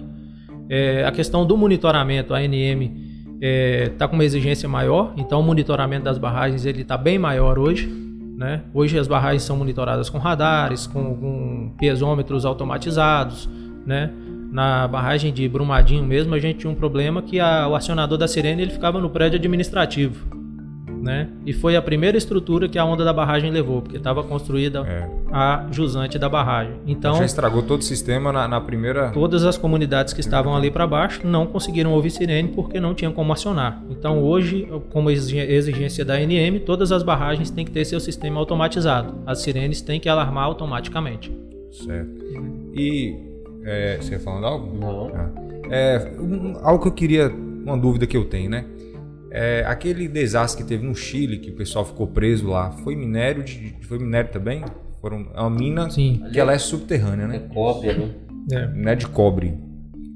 É, a questão do monitoramento, a ANM está é, com uma exigência maior, então o monitoramento das barragens ele está bem maior hoje, Né? Hoje as barragens são monitoradas com radares, com, com piezômetros automatizados. Né? Na barragem de Brumadinho mesmo, a gente tinha um problema que a, o acionador da sirene ele ficava no prédio administrativo né? E foi a primeira estrutura que a onda da barragem levou, porque estava construída é. a jusante da barragem. Então já estragou todo o sistema na, na primeira. Todas as comunidades que estavam ali para baixo não conseguiram ouvir sirene porque não tinham como acionar. Então hoje, como exigência da ANM, todas as barragens têm que ter seu sistema automatizado. As sirenes têm que alarmar automaticamente. Certo. E é, você ia falando algo? Não. Ah. É, um, algo que eu queria, uma dúvida que eu tenho, né? É, aquele desastre que teve no Chile, que o pessoal ficou preso lá, foi minério de, foi minério também? Foram, é uma mina Sim. que ela é subterrânea, né? É cobre, né? É. Não é de cobre.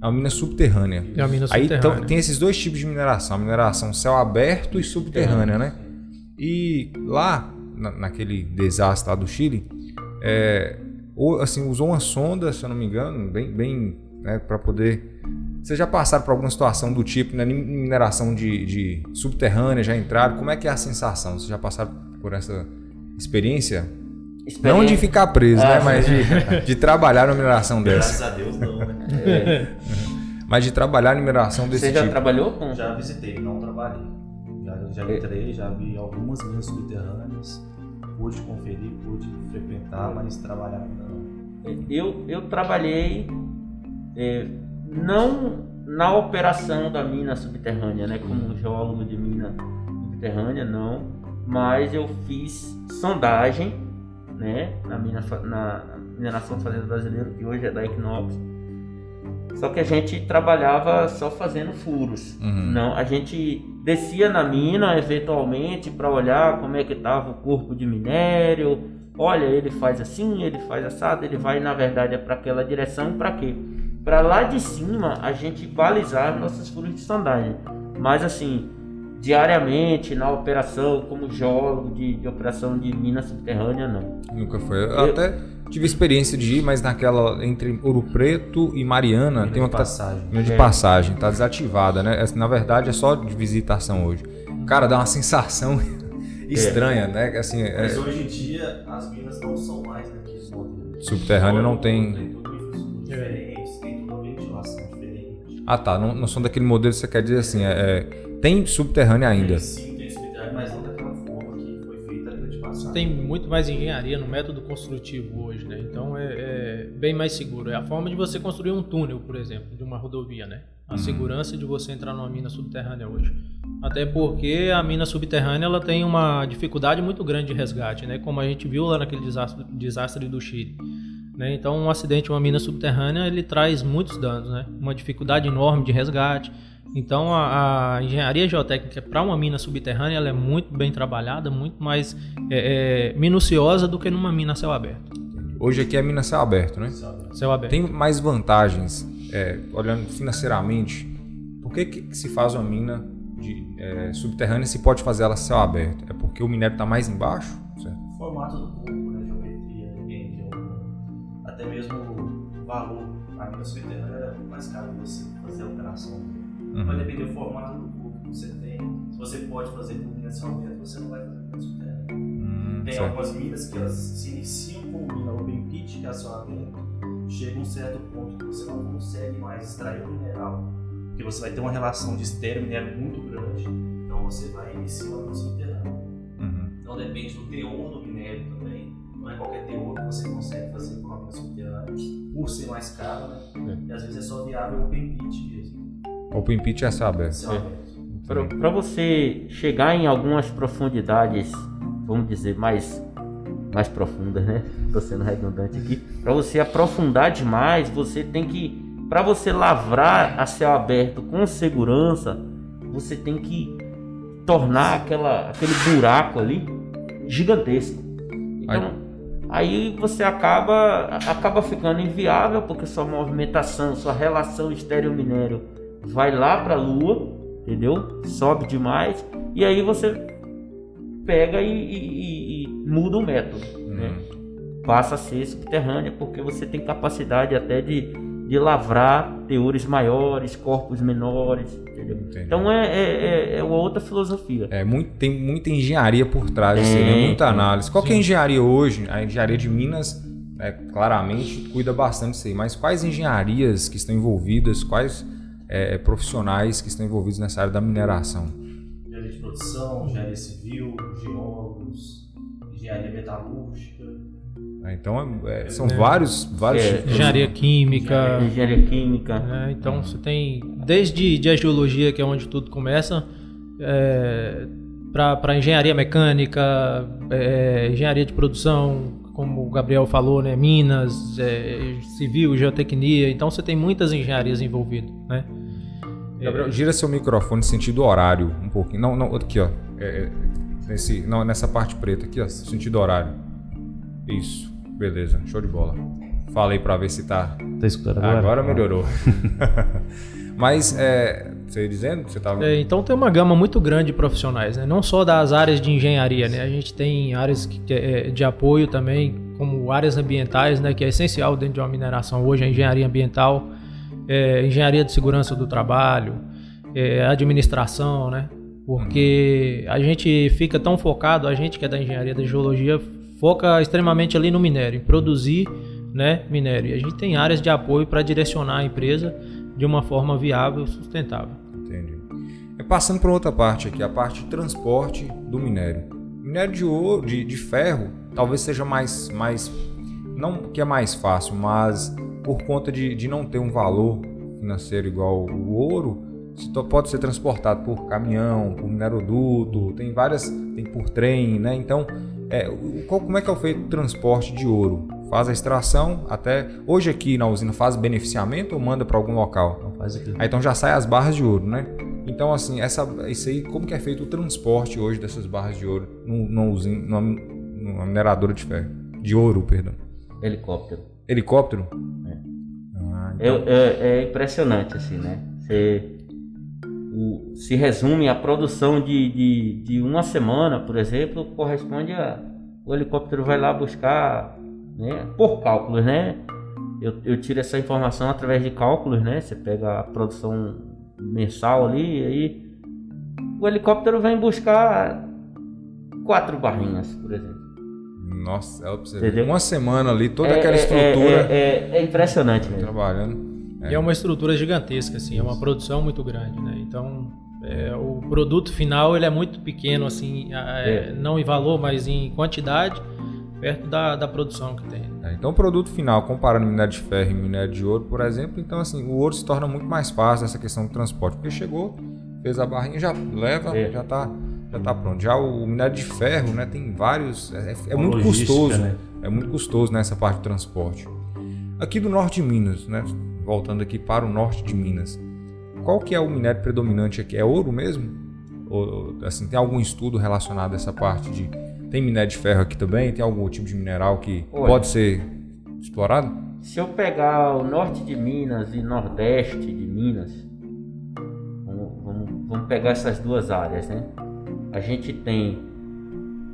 É uma mina subterrânea. É uma mina Aí subterrânea. tem esses dois tipos de mineração. A mineração céu aberto e subterrânea, né? E lá, na, naquele desastre lá do Chile, é, ou, assim, usou uma sonda, se eu não me engano, bem, bem né, para poder vocês já passaram por alguma situação do tipo, né, mineração de, de subterrânea, já entraram? Como é que é a sensação? Vocês já passaram por essa experiência? experiência. Não de ficar preso, né, ah, né? Mas de, de trabalhar na mineração dessa. Graças a Deus, não, né? É. Mas de trabalhar na mineração desse Você já tipo. trabalhou com? Já visitei, não trabalhei. Já, já entrei, já vi algumas minas subterrâneas, pude conferir, pude frequentar, mas trabalhar ainda não. Eu, eu trabalhei é, não na operação da mina subterrânea, né, como geólogo de mina subterrânea, não, mas eu fiz sondagem, né, na, mina, na mineração fazenda brasileira, que hoje é da Equinox. Só que a gente trabalhava só fazendo furos. Uhum. Não, a gente descia na mina eventualmente para olhar como é que estava o corpo de minério. Olha, ele faz assim, ele faz assado, ele vai na verdade é para aquela direção para quê? Para lá de cima a gente balizar nossos furos de sondagem. Mas assim, diariamente na operação, como geólogo de, de operação de mina subterrânea, não. Nunca foi. Eu, até tive experiência de ir, mas naquela entre Ouro Preto e Mariana tem uma de passagem. Tá, de é. passagem, tá desativada, né? Na verdade é só de visitação hoje. Cara, dá uma sensação estranha, é. né? Assim, mas é... hoje em dia as minas não são mais naqueles modelos. Subterrâneo não tem. Tem tudo diferente ah tá, não, não são daquele modelo que você quer dizer assim, é, é tem subterrâneo ainda. sim, tem subterrâneo, mas não daquela forma que foi feita de passado. Tem muito mais engenharia no método construtivo hoje, né? Então é, é, bem mais seguro. É a forma de você construir um túnel, por exemplo, de uma rodovia, né? A uhum. segurança de você entrar numa mina subterrânea hoje. Até porque a mina subterrânea ela tem uma dificuldade muito grande de resgate, né? Como a gente viu lá naquele desastre, desastre do Chile. Né? Então, um acidente em uma mina subterrânea ele traz muitos danos, né? uma dificuldade enorme de resgate. Então, a, a engenharia geotécnica para uma mina subterrânea ela é muito bem trabalhada, muito mais é, é, minuciosa do que numa mina céu aberto. Hoje aqui é mina céu aberto, né? Céu aberto. Tem mais vantagens, é, olhando financeiramente. Por que, que se faz uma mina de, é, subterrânea se pode fazer ela céu aberto? É porque o minério está mais embaixo? Certo? O formato do valor. A mina subterrânea é mais caro você fazer a operação. Uhum. Vai depender do formato do corpo que você tem. Se você pode fazer com mina aberta, você não vai fazer mina subterrânea. Hum, tem certo. algumas minas que elas se iniciam com mina open pit, que é a sua aberta. Chega um certo ponto que você não consegue mais extrair o mineral. Porque você vai ter uma relação de estéreo minério muito grande. Então você vai iniciar no subterrâneo. Uhum. Então depende do teor do minério também não é qualquer teor que você consegue fazer com subterrânea, por ser mais caro, né? É. E às vezes é só viável open pit mesmo. Open pit é essa aberto. Para você chegar em algumas profundidades, vamos dizer, mais, mais profundas, né? Estou sendo redundante aqui. Para você aprofundar demais, você tem que. Para você lavrar a céu aberto com segurança, você tem que tornar aquela, aquele buraco ali gigantesco. Então, aí você acaba acaba ficando inviável porque sua movimentação, sua relação estéreo-minério vai lá para a Lua, entendeu? Sobe demais e aí você pega e, e, e muda o método, uhum. né? Passa a ser subterrânea porque você tem capacidade até de, de lavrar teores maiores, corpos menores, entendeu? Entendi. Então é, é, é, é uma outra filosofia. É, muito, tem muita engenharia por trás disso, aí, né? Tem, muita análise. Qual que é a engenharia hoje? A engenharia de Minas, né, claramente, cuida bastante disso aí. Mas quais engenharias que estão envolvidas, quais é, profissionais que estão envolvidos nessa área da mineração? Engenharia de produção, engenharia civil, geólogos, engenharia metalúrgica. Né? Então, é, são vários, vários É, tipos. Engenharia química. Engenharia química. né? Então você tem desde de a geologia, que é onde tudo começa, para engenharia mecânica, é, engenharia de produção, como o Gabriel falou, né? Minas, é, civil, geotecnia. Então você tem muitas engenharias envolvidas. Né? Gabriel, gira seu microfone em sentido horário um pouquinho. Não, não, aqui, ó. É, é, nesse, não, nessa parte preta aqui, ó. Sentido horário. Isso. Beleza. Show de bola. Fala aí pra ver se tá. Tá escutando agora? Agora melhorou. Mas, é, você ia dizendo? Você tava. É, então tem uma gama muito grande de profissionais, né? não só das áreas de engenharia, né? a gente tem áreas que- que é de apoio também, como áreas ambientais, né? que é essencial dentro de uma mineração hoje, a engenharia ambiental, é, engenharia de segurança do trabalho, é, administração, né? porque a gente fica tão focado, a gente que é da engenharia da geologia, foca extremamente ali no minério, em produzir né, minério. E a gente tem áreas de apoio para direcionar a empresa de uma forma viável e sustentável. Entendi. É, passando para outra parte aqui, a parte de transporte do minério. Minério de ouro, de, de ferro, talvez seja mais, mais. Não que é mais fácil, mas por conta de, de não ter um valor financeiro igual o ouro, pode ser transportado por caminhão, por mineroduto, tem várias. tem por trem, né? Então, é, qual- como é que é feito o transporte de ouro? Faz a extração até. Hoje aqui na usina faz beneficiamento ou manda para algum local? Não faz aqui. Aí então já sai as barras de ouro, né? Então, assim, essa, isso aí, como que é feito o transporte hoje dessas barras de ouro num- numa, usina, numa, numa mineradora de ferro? De ouro, perdão. Helicóptero. Helicóptero? É. Ah, É, então, é- é impressionante, assim, né? Você, o- se resume a produção de, de, de uma semana, por exemplo, corresponde a. O helicóptero vai lá buscar, né? Por cálculos, né? Eu, eu tiro essa informação através de cálculos, né? Você pega a produção mensal ali, e aí o helicóptero vem buscar quatro barrinhas, por exemplo. nossa, ela precisa? Uma semana ali, toda É- aquela é- estrutura É, é- é impressionante mesmo. trabalhando. E é uma estrutura gigantesca, assim, é uma produção muito grande, né? Então, é, o produto final ele é muito pequeno, assim, é, É. não em valor, mas em quantidade, perto da, da produção que tem. É, então, o produto final, comparando minério de ferro e minério de ouro, por exemplo, então, assim, o ouro se torna muito mais fácil nessa questão do transporte, porque chegou, fez a barrinha, já leva, É. já tá, já tá pronto. Já o minério de ferro, né, tem vários, é, é Uma muito custoso, né? é muito custoso nessa parte do transporte. Aqui do norte de Minas, né, voltando aqui para o norte de Minas, qual que é o minério predominante aqui? É ouro mesmo? Ou, assim, tem algum estudo relacionado a essa parte de... Tem minério de ferro aqui também? Tem algum tipo de mineral que Olha. pode ser explorado? Se eu pegar o norte de Minas e nordeste de Minas, vamos, vamos- vamos pegar essas duas áreas, né? A gente tem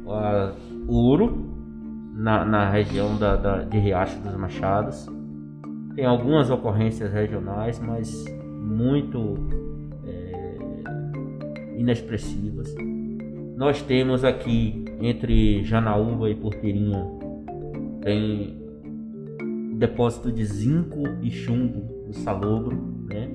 ah, ouro na, na região da, da- de Riacho dos Machados. Tem algumas ocorrências regionais, mas muito é, inexpressivas. Nós temos aqui entre Janaúba e Porteirinha tem depósito de zinco e chumbo do Salobro, né?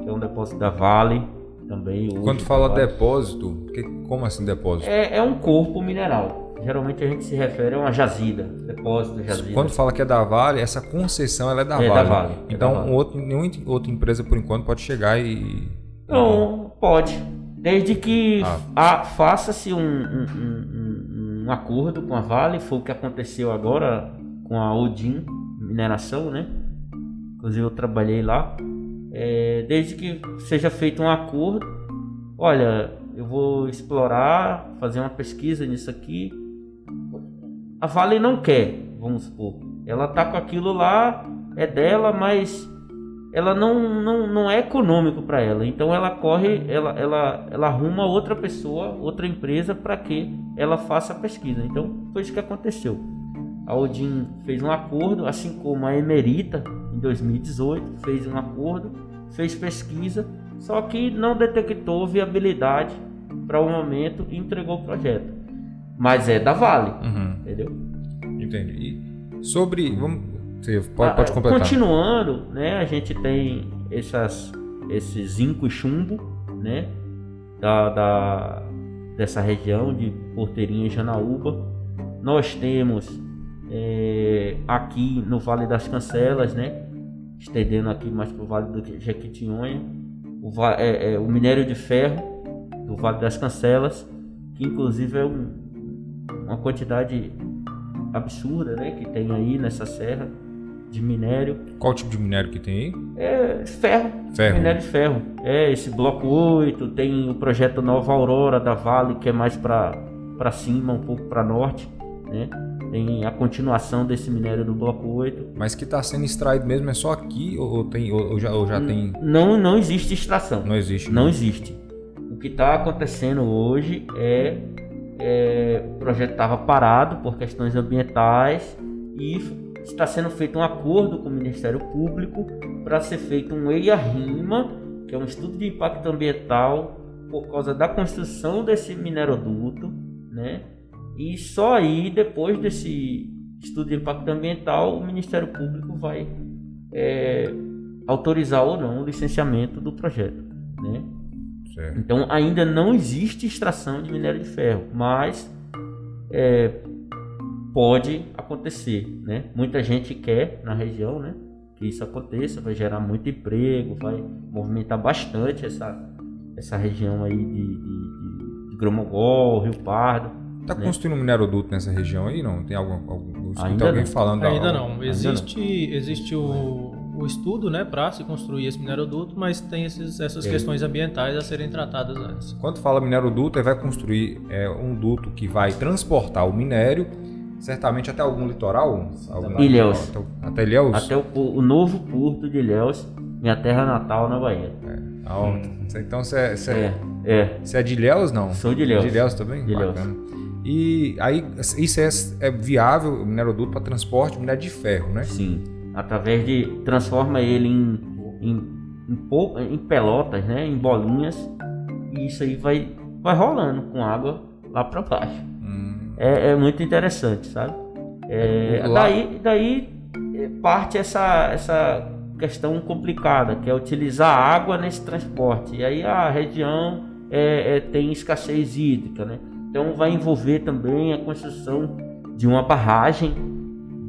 Que é um depósito da Vale também. Quando fala depósito, que- como assim depósito? é, é um corpo mineral. Geralmente a gente se refere a uma jazida, depósito jazida. Quando fala que é da Vale, essa concessão ela é da É da Vale. Vale, é Então, da Vale. Outro, nenhuma outra empresa por enquanto pode chegar e. Não, pode. Desde que Ah. faça-se um, um- um- um- um acordo com a Vale, foi o que aconteceu agora com a Odin Mineração, né? Inclusive eu trabalhei lá. É, desde que seja feito um acordo, olha, eu vou explorar, fazer uma pesquisa nisso aqui. A Vale não quer, vamos supor. Ela tá com aquilo lá, é dela, mas ela não, não, não é econômico para ela. Então ela corre, ela, ela, ela arruma outra pessoa, outra empresa para que ela faça a pesquisa. Então foi isso que aconteceu. A Odin fez um acordo, assim como a Emerita em 2018, fez um acordo, fez pesquisa, só que não detectou viabilidade para o momento e entregou o projeto. Mas é da Vale, Uhum. entendeu? Entendi. E sobre. Vamos, você pode, pode Ah, completar. Continuando, né, a gente tem essas, esse zinco e chumbo, né, da, da- dessa região de Porteirinha e Janaúba. Nós temos é, aqui no Vale das Cancelas, né, estendendo aqui mais para o Vale do Jequitinhonha, o, é, é, o minério de ferro do Vale das Cancelas, que inclusive é um- uma quantidade absurda, né, que tem aí nessa serra de minério. Qual tipo de minério que tem aí? É ferro, Ferro. minério de ferro. É esse bloco 8, tem o projeto Nova Aurora da Vale, que é mais para para cima, um pouco para norte, né? Tem a continuação desse minério do bloco 8. Mas que está sendo extraído mesmo é só aqui ou, tem, ou, ou já, ou já tem. Não não existe extração. Não existe. Não existe. O que está acontecendo hoje é, é, o projeto estava parado por questões ambientais e está sendo feito um acordo com o Ministério Público para ser feito um EIA-RIMA, que é um estudo de impacto ambiental por causa da construção desse mineroduto, né? E só aí, depois desse estudo de impacto ambiental, o Ministério Público vai é, autorizar ou não o licenciamento do projeto, né? Certo. Então ainda não existe extração de minério de ferro, mas é, pode acontecer, né? Muita gente quer na região, né? Que isso aconteça, vai gerar muito emprego, vai movimentar bastante essa, essa região aí de, de, de, Gromogol, Rio Pardo. Tá né? construindo um mineroduto nessa região aí? Não? Tem algum. algum Ainda alguém não. falando. Ainda não. Existe, existe o, o estudo né, para se construir esse mineroduto, mas tem esses, essas É. questões ambientais a serem tratadas antes. Quando fala mineroduto, ele vai construir é, um duto que vai transportar o minério, certamente até algum litoral? Algum- Ilhéus. Até, até Ilhéus? Até o, o novo porto de Ilhéus, minha terra natal na Bahia. Ah, Então você é, é, É, é, você é de Ilhéus, não? Sou de Ilhéus. De Ilhéus também? De Ilhéus. Bacana. E aí, isso é, é viável, o mineroduto para transporte, minério de ferro, né? Sim, através de transforma ele em, em, em, pou- em pelotas, né, em bolinhas, e isso aí vai, vai rolando com água lá para baixo. Hum, É, é muito interessante, sabe? É, daí, daí parte essa, essa questão complicada, que é utilizar água nesse transporte. E aí a região é, é, tem escassez hídrica, né? Então vai envolver também a construção de uma barragem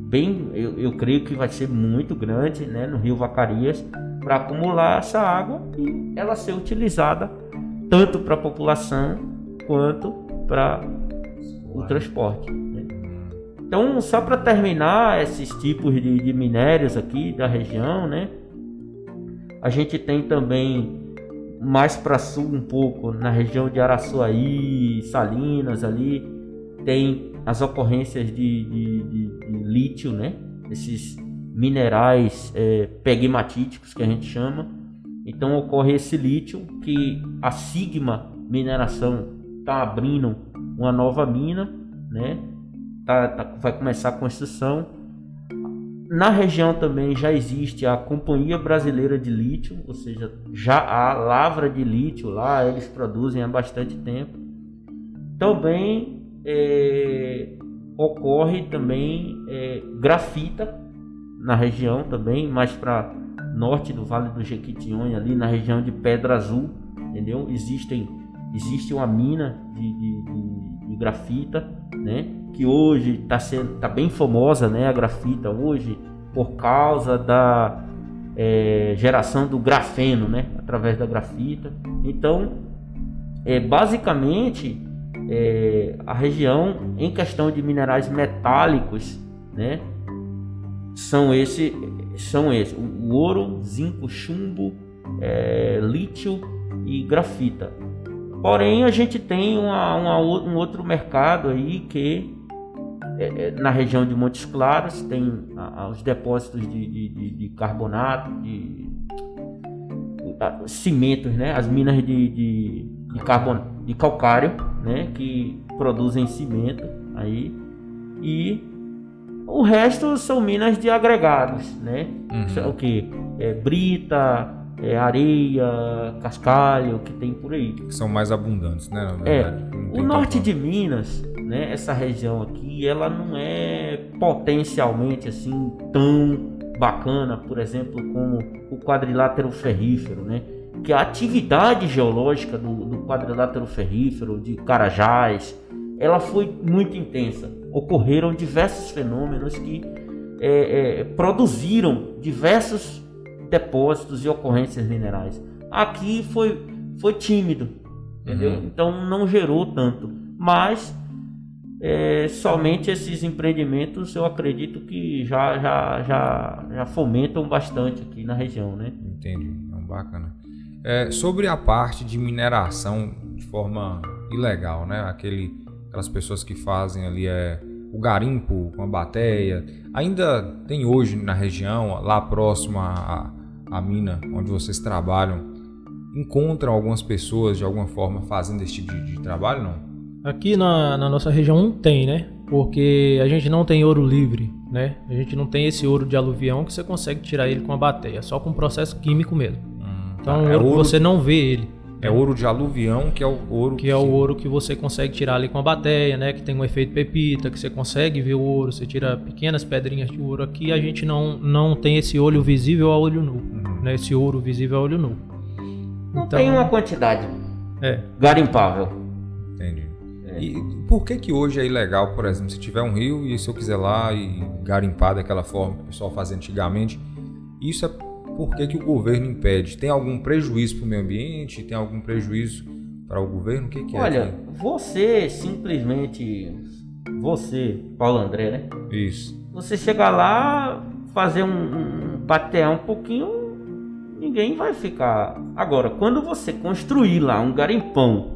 bem, eu, eu creio que vai ser muito grande, né, no Rio Vacarias, para acumular essa água e ela ser utilizada tanto para a população quanto para o transporte. né? Então, só para terminar esses tipos de, de minérios aqui da região, né? A gente tem também mais para sul um pouco, na região de Araçuaí, Salinas ali, tem as ocorrências de, de- de- de lítio, né? Esses minerais é, pegmatíticos que a gente chama. Então ocorre esse lítio que a Sigma Mineração está abrindo uma nova mina, né? Tá- tá- vai começar a construção. Na região também já existe a Companhia Brasileira de Lítio, ou seja, já há lavra de lítio lá, eles produzem há bastante tempo. Também é, ocorre também é, grafita na região também, mais para norte do Vale do Jequitinhonha, ali na região de Pedra Azul, entendeu? Existem, existe uma mina de, de, de- de grafita, né? Que hoje está sendo, tá bem famosa, né? A grafita hoje por causa da é, geração do grafeno, né? Através da grafita. Então, é, basicamente, é, a região em questão de minerais metálicos, né? São esse, são esses: o ouro, zinco, chumbo, é, lítio e grafita. Porém, a gente tem uma- uma um outro mercado aí que é, é, na região de Montes Claros tem a- os depósitos de, de- de- de carbonato, de a- cimentos, né? As minas de, de, de, carbon, de calcário, né? Que produzem cimento aí e O resto são minas de agregados, né? Uhum. O que? É brita, é areia, cascalho, que tem por aí. São mais abundantes, né? É, o norte de Minas, né, essa região aqui, ela não é potencialmente assim tão bacana, por exemplo, como o quadrilátero ferrífero, né? Que a atividade geológica do, do quadrilátero ferrífero, de Carajás, ela foi muito intensa. Ocorreram diversos fenômenos que é, é, produziram diversos depósitos e ocorrências minerais. Aqui foi, foi tímido, entendeu? Uhum. Então não gerou tanto. Mas é, somente esses empreendimentos eu acredito que já, já, já, já fomentam bastante aqui na região, né? Entendi, é um bacana. É, sobre a parte de mineração de forma ilegal, né? Aquele, aquelas pessoas que fazem ali é, o garimpo com a bateia. Ainda tem hoje na região, lá próximo à, mina onde vocês trabalham, encontram algumas pessoas de alguma forma fazendo esse tipo de, de trabalho, não? Aqui na, na nossa região tem, né? Porque a gente não tem ouro livre, né? A gente não tem esse ouro de aluvião que você consegue tirar ele com a bateia, só com processo químico mesmo. Hum, Então tá. é é, ouro que ouro, você não vê ele. é ouro de aluvião, que é o ouro Que é o ouro que você consegue tirar ali com a bateia, né? Que tem um efeito pepita, que você consegue ver o ouro, você tira pequenas pedrinhas de ouro aqui, a gente não, não tem esse olho visível a olho nu, Uhum. né? Esse ouro visível a olho nu. Não Então- tem uma quantidade É, Entendi. garimpável. E por que que hoje é ilegal, por exemplo, se tiver um rio e se eu quiser lá e garimpar daquela forma que o pessoal fazia antigamente, isso é por que que o governo impede? Tem algum prejuízo para o meio ambiente? Tem algum prejuízo para o governo? O que que Olha, é? você simplesmente, você, Paulo André, né? Isso. Você chegar lá, fazer um, um patear um pouquinho, ninguém vai ficar. Agora, quando você construir lá um garimpão,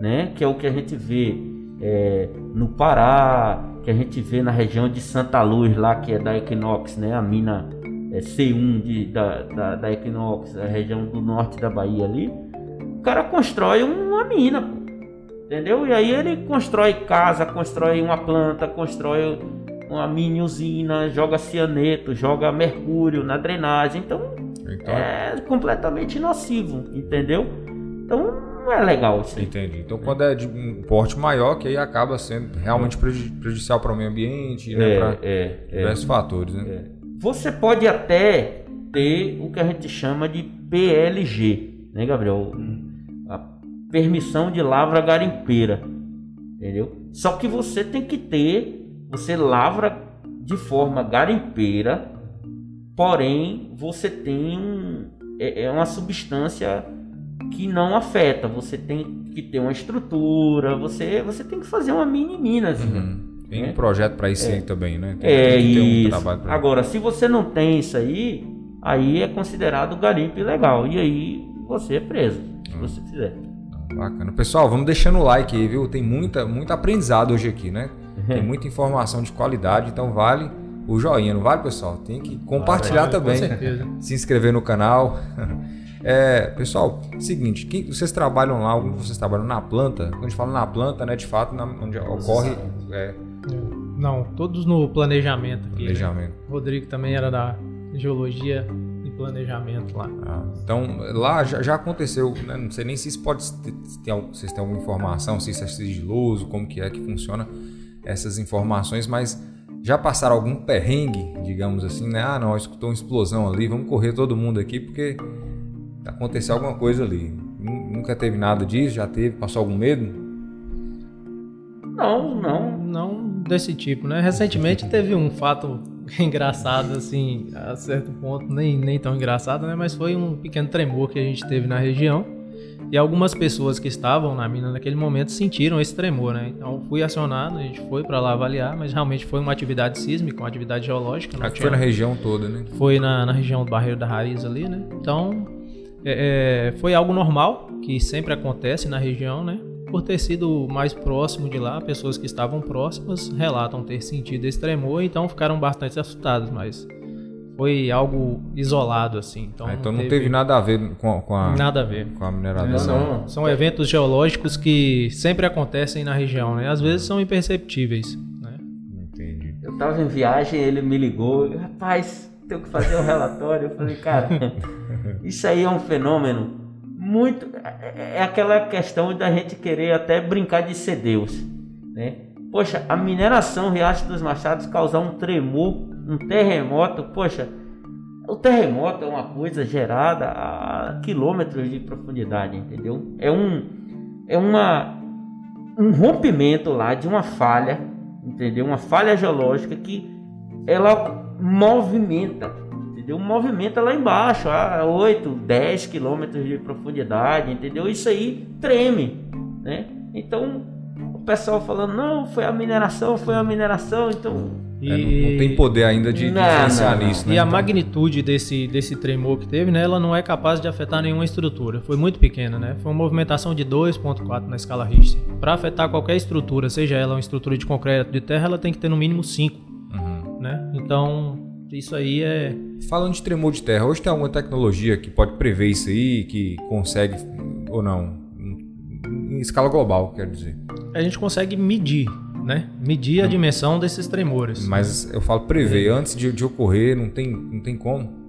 né, que é o que a gente vê é, no Pará, que a gente vê na região de Santa Luz lá, que é da Equinox, né, a mina é, C1 de, da, da, da Equinox, a região do norte da Bahia ali, o cara constrói uma mina, pô. Entendeu? E aí ele constrói casa, constrói uma planta, constrói uma mini usina, joga cianeto, joga mercúrio na drenagem. Então Então, é completamente nocivo, entendeu? Então não é legal isso aí. entendi. Então, quando é de um porte maior, que aí acaba sendo realmente preju- prejudicial para o meio ambiente, né, para É, é, é. diversos fatores, né? Você pode até ter o que a gente chama de PLG, né, Gabriel? A permissão de lavra garimpeira, entendeu? Só que você tem que ter, você lavra de forma garimpeira, porém você tem um, é, é uma substância que não afeta. Você tem que ter uma estrutura, você, você tem que fazer uma mini minas. Uhum. Tem É. um projeto para isso aí também, né? Tem, É um isso. trabalho pra- Agora, se você não tem isso aí, aí é considerado garimpo ilegal. E aí você é preso, se você fizer. Bacana. Pessoal, vamos deixando o like aí, viu? Tem muita, muito aprendizado hoje aqui, né? Tem muita informação de qualidade, então vale o joinha, não vale, pessoal? Tem que compartilhar Vale, com também, certeza. se inscrever no canal. É, pessoal, seguinte, quem, vocês trabalham lá, alguns vocês trabalham na planta? Quando a gente fala na planta, né, de fato, na- onde ocorre é, Não, todos no planejamento aqui. né? planejamento. O Rodrigo também era da geologia e planejamento lá. Ah, então, lá já, já aconteceu, né? não sei nem se isso pode ter, se tem al- vocês têm alguma informação, se isso é sigiloso, como que é que funciona essas informações, mas já passaram algum perrengue, digamos assim, né? Ah, não, escutou uma explosão ali, vamos correr todo mundo aqui porque aconteceu alguma coisa ali. Nu- Nunca teve nada disso, já teve, passou algum medo? Não, não. Não desse tipo, né? Recentemente teve um fato engraçado, assim, a certo ponto, nem, nem tão engraçado, né? Mas foi um pequeno tremor que a gente teve na região. E algumas pessoas que estavam na mina naquele momento sentiram esse tremor, né? Então fui acionado, a gente foi para lá avaliar, mas realmente foi uma atividade sísmica, uma atividade geológica. não Acho que foi tinha- na região toda, né? foi na, na região do Barreiro da Raiz ali, né? Então, é, é, foi algo normal, que sempre acontece na região, né? Por ter sido mais próximo de lá, pessoas que estavam próximas relatam ter sentido esse tremor, então ficaram bastante assustadas, mas foi algo isolado, assim. Então, Ah, então não teve nada a ver com, com a, nada a ver. com a mineração. não. São eventos geológicos que sempre acontecem na região, né? Às vezes são imperceptíveis, né? Entendi. Eu estava em viagem, ele me ligou, rapaz, tenho que fazer um relatório. Eu falei, cara, isso aí é um fenômeno muito. É, é aquela questão da gente querer até brincar de ser Deus, né? Poxa, a mineração Riacho dos Machados causar um tremor, um terremoto, poxa, o terremoto é uma coisa gerada a quilômetros de profundidade, entendeu? É um é uma um rompimento lá de uma falha, entendeu? Uma falha geológica que ela movimenta, entendeu? Movimenta lá embaixo, a 8, 10 quilômetros de profundidade, entendeu? Isso aí treme, né? Então o pessoal falando, não, foi a mineração, foi a mineração, então e... É, não, não, tem poder ainda de, não, não, nisso, né? E a então... magnitude desse, desse tremor que teve, né, ela não é capaz de afetar nenhuma estrutura. Foi muito pequena, né? Foi uma movimentação de 2.4 na escala Richter. Para afetar qualquer estrutura, seja ela uma estrutura de concreto, de terra, ela tem que ter no mínimo 5, uhum. né? Então, isso aí é... Falando de tremor de terra, hoje tem alguma tecnologia que pode prever isso aí, que consegue ou não? Em escala global, quero dizer. A gente consegue medir né? Medir a dimensão desses tremores. Mas eu falo prever, antes de, de ocorrer, não tem, não tem como.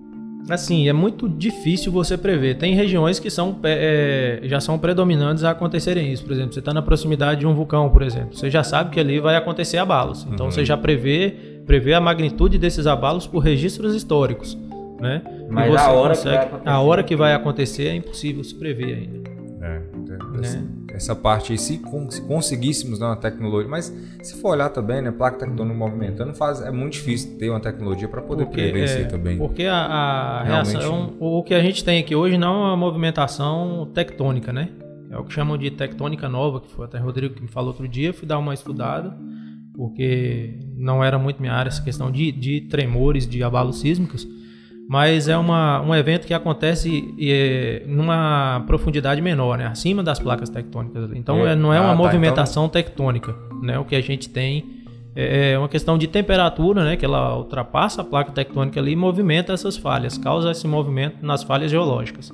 Assim, é muito difícil você prever. Tem regiões que são, é, já são predominantes a acontecerem isso. Por exemplo, você está na proximidade de um vulcão, por exemplo. Você já sabe que ali vai acontecer abalos. Então uhum. você já prevê, prevê a magnitude desses abalos por registros históricos. Né? Mas a hora, consegue, a hora que vai acontecer é impossível se prever ainda. É, né? essa parte aí, se, se conseguíssemos dar uma tecnologia, mas se for olhar também, né, placa tectônica movimentando, faz, é muito difícil ter uma tecnologia para poder porque, prever isso é, também. Porque a, a reação, o que a gente tem aqui hoje não é uma movimentação tectônica, né? É o que chamam de tectônica nova, que foi até o Rodrigo que me falou outro dia, fui dar uma estudada, porque não era muito minha área essa questão de, de tremores, de abalos sísmicos mas é uma, um evento que acontece é, numa profundidade menor, né? acima das placas tectônicas. Então é. não é uma ah, movimentação tá, então... tectônica, né? O que a gente tem é, é uma questão de temperatura, né? Que ela ultrapassa a placa tectônica ali e movimenta essas falhas, causa esse movimento nas falhas geológicas,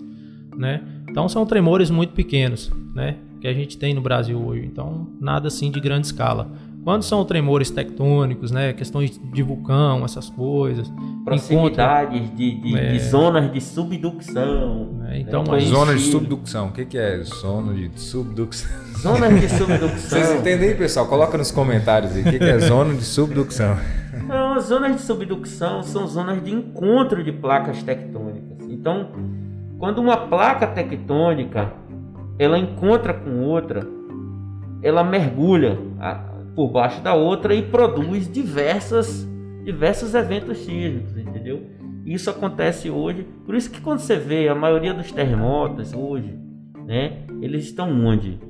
né? Então são tremores muito pequenos, né? Que a gente tem no Brasil hoje. Então nada assim de grande escala. Quando são tremores tectônicos, né, questões de vulcão, essas coisas, proximidades de, de, é, de, zonas de subducção. É, então, né? zonas de subducção. O que, que é zona de subducção? Zonas de subdução. Vocês entendem aí, pessoal? Coloca nos comentários aí. O que, que é zona de subdução? Não, as zonas de subdução são zonas de encontro de placas tectônicas. Então, quando uma placa tectônica ela encontra com outra, ela mergulha por baixo da outra e produz diversas, diversos eventos sísmicos, entendeu? Isso acontece hoje, por isso que quando você vê a maioria dos terremotos hoje, né, eles estão onde?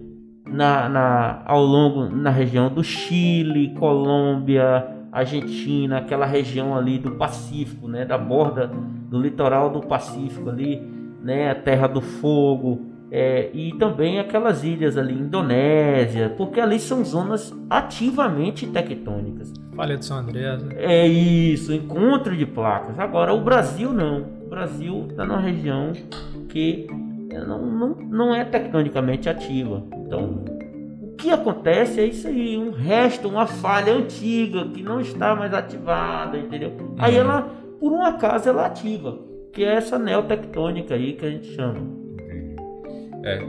Na, na, ao longo na região do Chile, Colômbia, Argentina, aquela região ali do Pacífico, né, da borda do litoral do Pacífico ali, né, a Terra do Fogo, é, e também aquelas ilhas ali, Indonésia, porque ali são zonas ativamente tectônicas. Falha de São Andrés. Né? É isso, encontro de placas. Agora, o Brasil não. O Brasil está numa região que não, não, não é tectonicamente ativa. Então, o que acontece é isso aí, um resto, uma falha antiga que não está mais ativada, entendeu? Aí uhum. ela, por um acaso, ela ativa, que é essa neotectônica aí que a gente chama. É,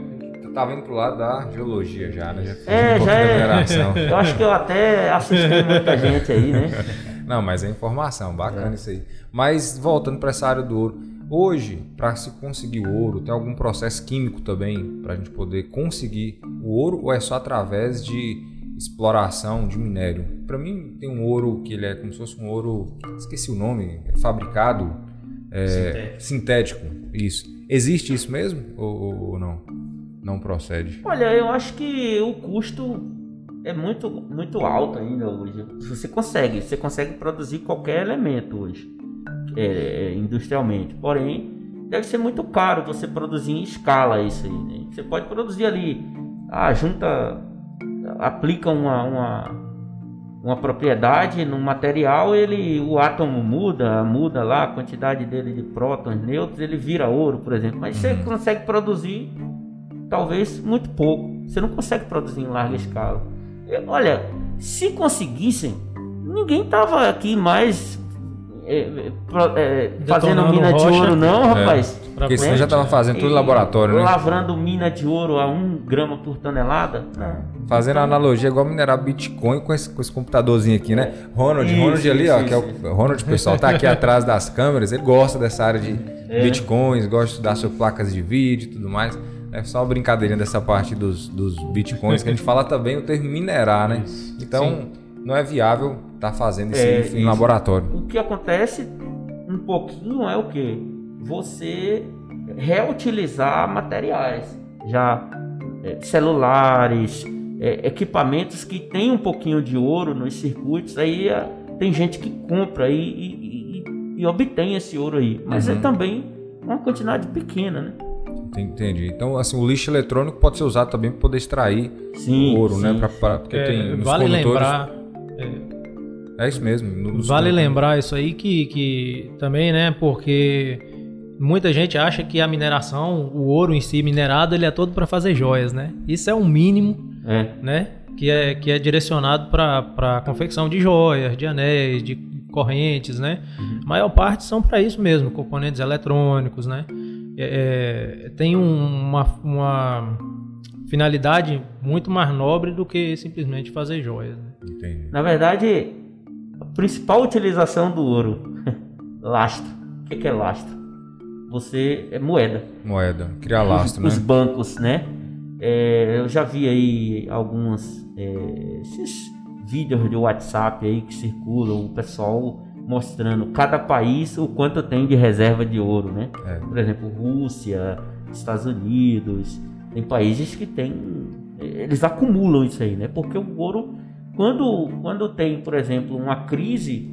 tá vindo pro lado da geologia já, né? Já é, um já é. Eu acho que eu até assisti muita gente aí, né? Não, mas é informação, bacana é. isso aí. Mas voltando para essa área do ouro, hoje, para se conseguir o ouro, tem algum processo químico também para a gente poder conseguir o ouro ou é só através de exploração de minério? Para mim, tem um ouro que ele é como se fosse um ouro, esqueci o nome, é fabricado é, sintético. sintético. Isso. Existe isso mesmo ou, ou não? Não procede? Olha, eu acho que o custo é muito, muito alto ainda hoje. Você consegue, você consegue produzir qualquer elemento hoje, é, é, industrialmente. Porém, deve ser muito caro você produzir em escala isso aí. Né? Você pode produzir ali, ah, junta, aplica uma, uma uma propriedade no material, ele, o átomo muda, muda lá a quantidade dele de prótons, nêutrons, ele vira ouro, por exemplo. Mas você uhum. consegue produzir, talvez, muito pouco. Você não consegue produzir em larga escala. Olha, se conseguissem, ninguém tava aqui mais fazendo Detonando mina de rocha. ouro, não, É. rapaz. Porque senão né? já tava fazendo tudo em laboratório, né? Lavrando mina de ouro a um grama por tonelada? Fazendo analogia igual minerar Bitcoin com esse, com esse computadorzinho aqui, né? Ronald, Isso, Ronald ali, isso, ó, que é o Ronald, pessoal, tá aqui atrás das câmeras, ele gosta dessa área de É. Bitcoins, gosta de estudar sobre placas de vídeo e tudo mais. É só uma brincadeirinha dessa parte dos, dos Bitcoins, que a gente fala também o termo minerar, né? Então, não é viável estar fazendo isso É, em- em isso. laboratório. O que acontece um pouquinho é o que? Você reutilizar materiais. Já é, celulares, é, equipamentos que tem um pouquinho de ouro nos circuitos, aí é, tem gente que compra e, e- e- e obtém esse ouro aí. Mas é Uhum. também uma quantidade pequena, né? Entendi. Então, assim, o lixo eletrônico pode ser usado também para poder extrair Sim, ouro, né? sim. Pra, pra- porque É, tem nos vale condutores- lembrar, É isso mesmo. nos vale condutores. lembrar isso aí que, que também, né? Porque muita gente acha que a mineração, o ouro em si minerado, ele é todo para fazer joias, né? Isso é um mínimo, É. né? Que é, que é direcionado para a confecção de joias, de anéis, de correntes, né? A maior parte são para isso mesmo, componentes eletrônicos, né? É, é, tem um- uma, uma finalidade muito mais nobre do que simplesmente fazer joias. né? Entendi. Na verdade, a principal utilização do ouro, lastro. O que é lastro? Você é moeda. Moeda. Criar lastro, os né? bancos, né? É, eu já vi aí alguns é, esses vídeos de WhatsApp aí que circulam, o pessoal mostrando cada país o quanto tem de reserva de ouro, né? É. Por exemplo, Rússia, Estados Unidos, tem países que tem, eles acumulam isso aí, né? Porque o ouro, quando, quando tem, por exemplo, uma crise,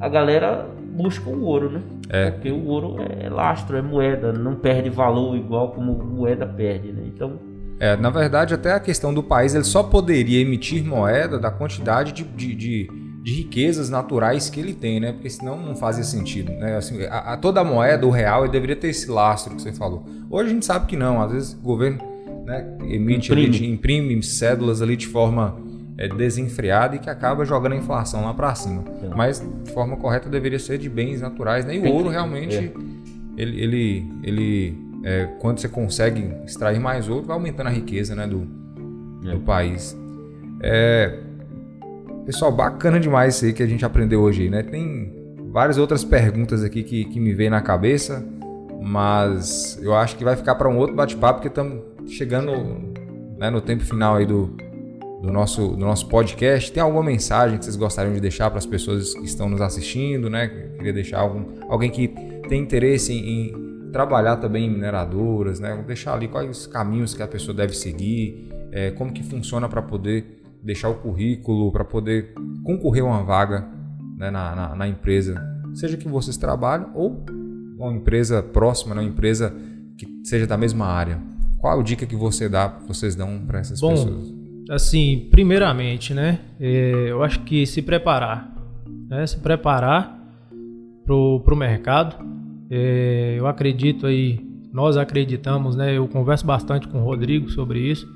a, galera busca o ouro, né? É. Porque o ouro é lastro, é moeda, não perde valor igual como moeda perde, né? Então, É, na verdade, até a questão do país, ele só poderia emitir moeda da quantidade de, de, de, de riquezas naturais que ele tem, né? Porque senão não fazia sentido, né? Assim, a, a- toda a moeda, o real, ele deveria ter esse lastro que você falou. Hoje a gente sabe que não, às vezes o governo né, emite, ali, Imprime. de- imprime cédulas ali de forma é, desenfreada e que acaba jogando a inflação lá para cima. É. Mas de forma correta deveria ser de bens naturais, né? E o que- ouro realmente é. ele, ele, ele é, quando você consegue extrair mais ouro, vai aumentando a riqueza né, do, do país. É, pessoal, bacana demais isso aí que a gente aprendeu hoje, né? Tem várias outras perguntas aqui que, que me veem na cabeça, mas eu acho que vai ficar para um outro bate-papo, porque estamos chegando né, no tempo final aí do, do, nosso, do nosso podcast. Tem alguma mensagem que vocês gostariam de deixar para as pessoas que estão nos assistindo, né? Queria deixar algum, alguém que tem interesse em, em trabalhar também em mineradoras, né? Deixar ali quais os caminhos que a pessoa deve seguir, é, como que funciona para poder deixar o currículo, para poder concorrer a uma vaga né, na, na, na empresa, seja que vocês trabalham ou uma empresa próxima, né, uma empresa que seja da mesma área. Qual a dica que você dá, vocês dão para essas Bom, pessoas? Assim, primeiramente, né? é, eu acho que se preparar, né? Se preparar pro, pro mercado. É, eu acredito aí, nós acreditamos, né? Eu converso bastante com o Rodrigo sobre isso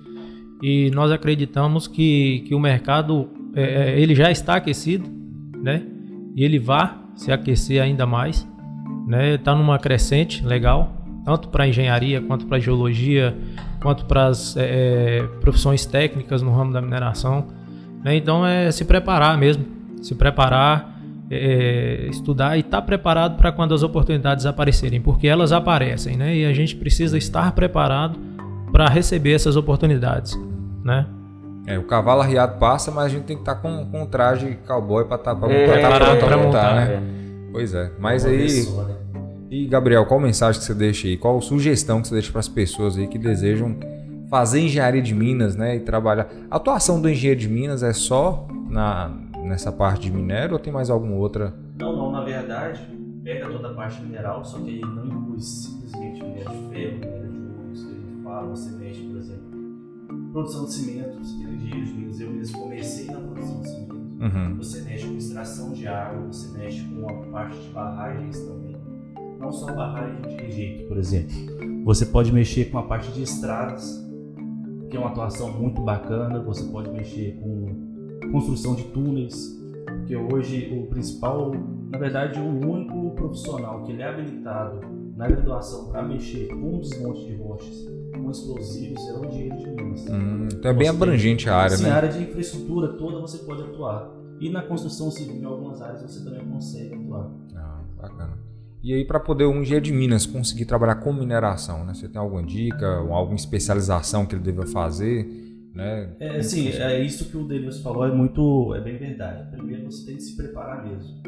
e nós acreditamos que, que o mercado é, é, ele já está aquecido, né? E ele vai se aquecer ainda mais, né? Está numa crescente legal, tanto para engenharia quanto para geologia, quanto para as é, é, profissões técnicas no ramo da mineração. né? Então é se preparar mesmo, se preparar, é, estudar e estar preparado para quando as oportunidades aparecerem, porque elas aparecem, né? E a gente precisa estar preparado para receber essas oportunidades, né? É, o cavalo arriado passa, mas a gente tem que estar com, com um traje cowboy para estar pra, É, pra tá pronto montar, montar, né? é. Pois é. Mas aí, pessoa, né? E Gabriel, qual mensagem que você deixa aí? Qual sugestão que você deixa para as pessoas aí que desejam fazer engenharia de minas, né, e trabalhar? A atuação do engenheiro de minas é só na nessa parte de minério ou tem mais alguma outra? Não, não, na verdade, pega toda a parte mineral, só que não inclui simplesmente minério de ferro, minério de ouro, isso que a gente fala, você mexe, por exemplo, produção de cimentos, que é de minas. Eu mesmo comecei na produção de cimentos. Uhum. Você mexe com extração de água, você mexe com a parte de barragens também. Não só barragem de jeito, por exemplo. Você pode mexer com a parte de estradas, que é uma atuação muito bacana. Você pode mexer com construção de túneis, porque hoje o principal, na verdade, o único profissional que ele é habilitado na graduação para mexer com desmonte de rochas, com explosivos, é o engenheiro de Minas. Hum, então é bem abrangente a área, Sim, né? a área de infraestrutura toda você pode atuar. E na construção civil, em algumas áreas, você também consegue atuar. Ah, bacana. E aí, para poder um engenheiro de Minas conseguir trabalhar com mineração, né? Você tem alguma dica, alguma especialização que ele deva fazer, né? É, sim, é isso que o Denilson falou, é muito, é bem verdade. Primeiro você tem que se preparar mesmo.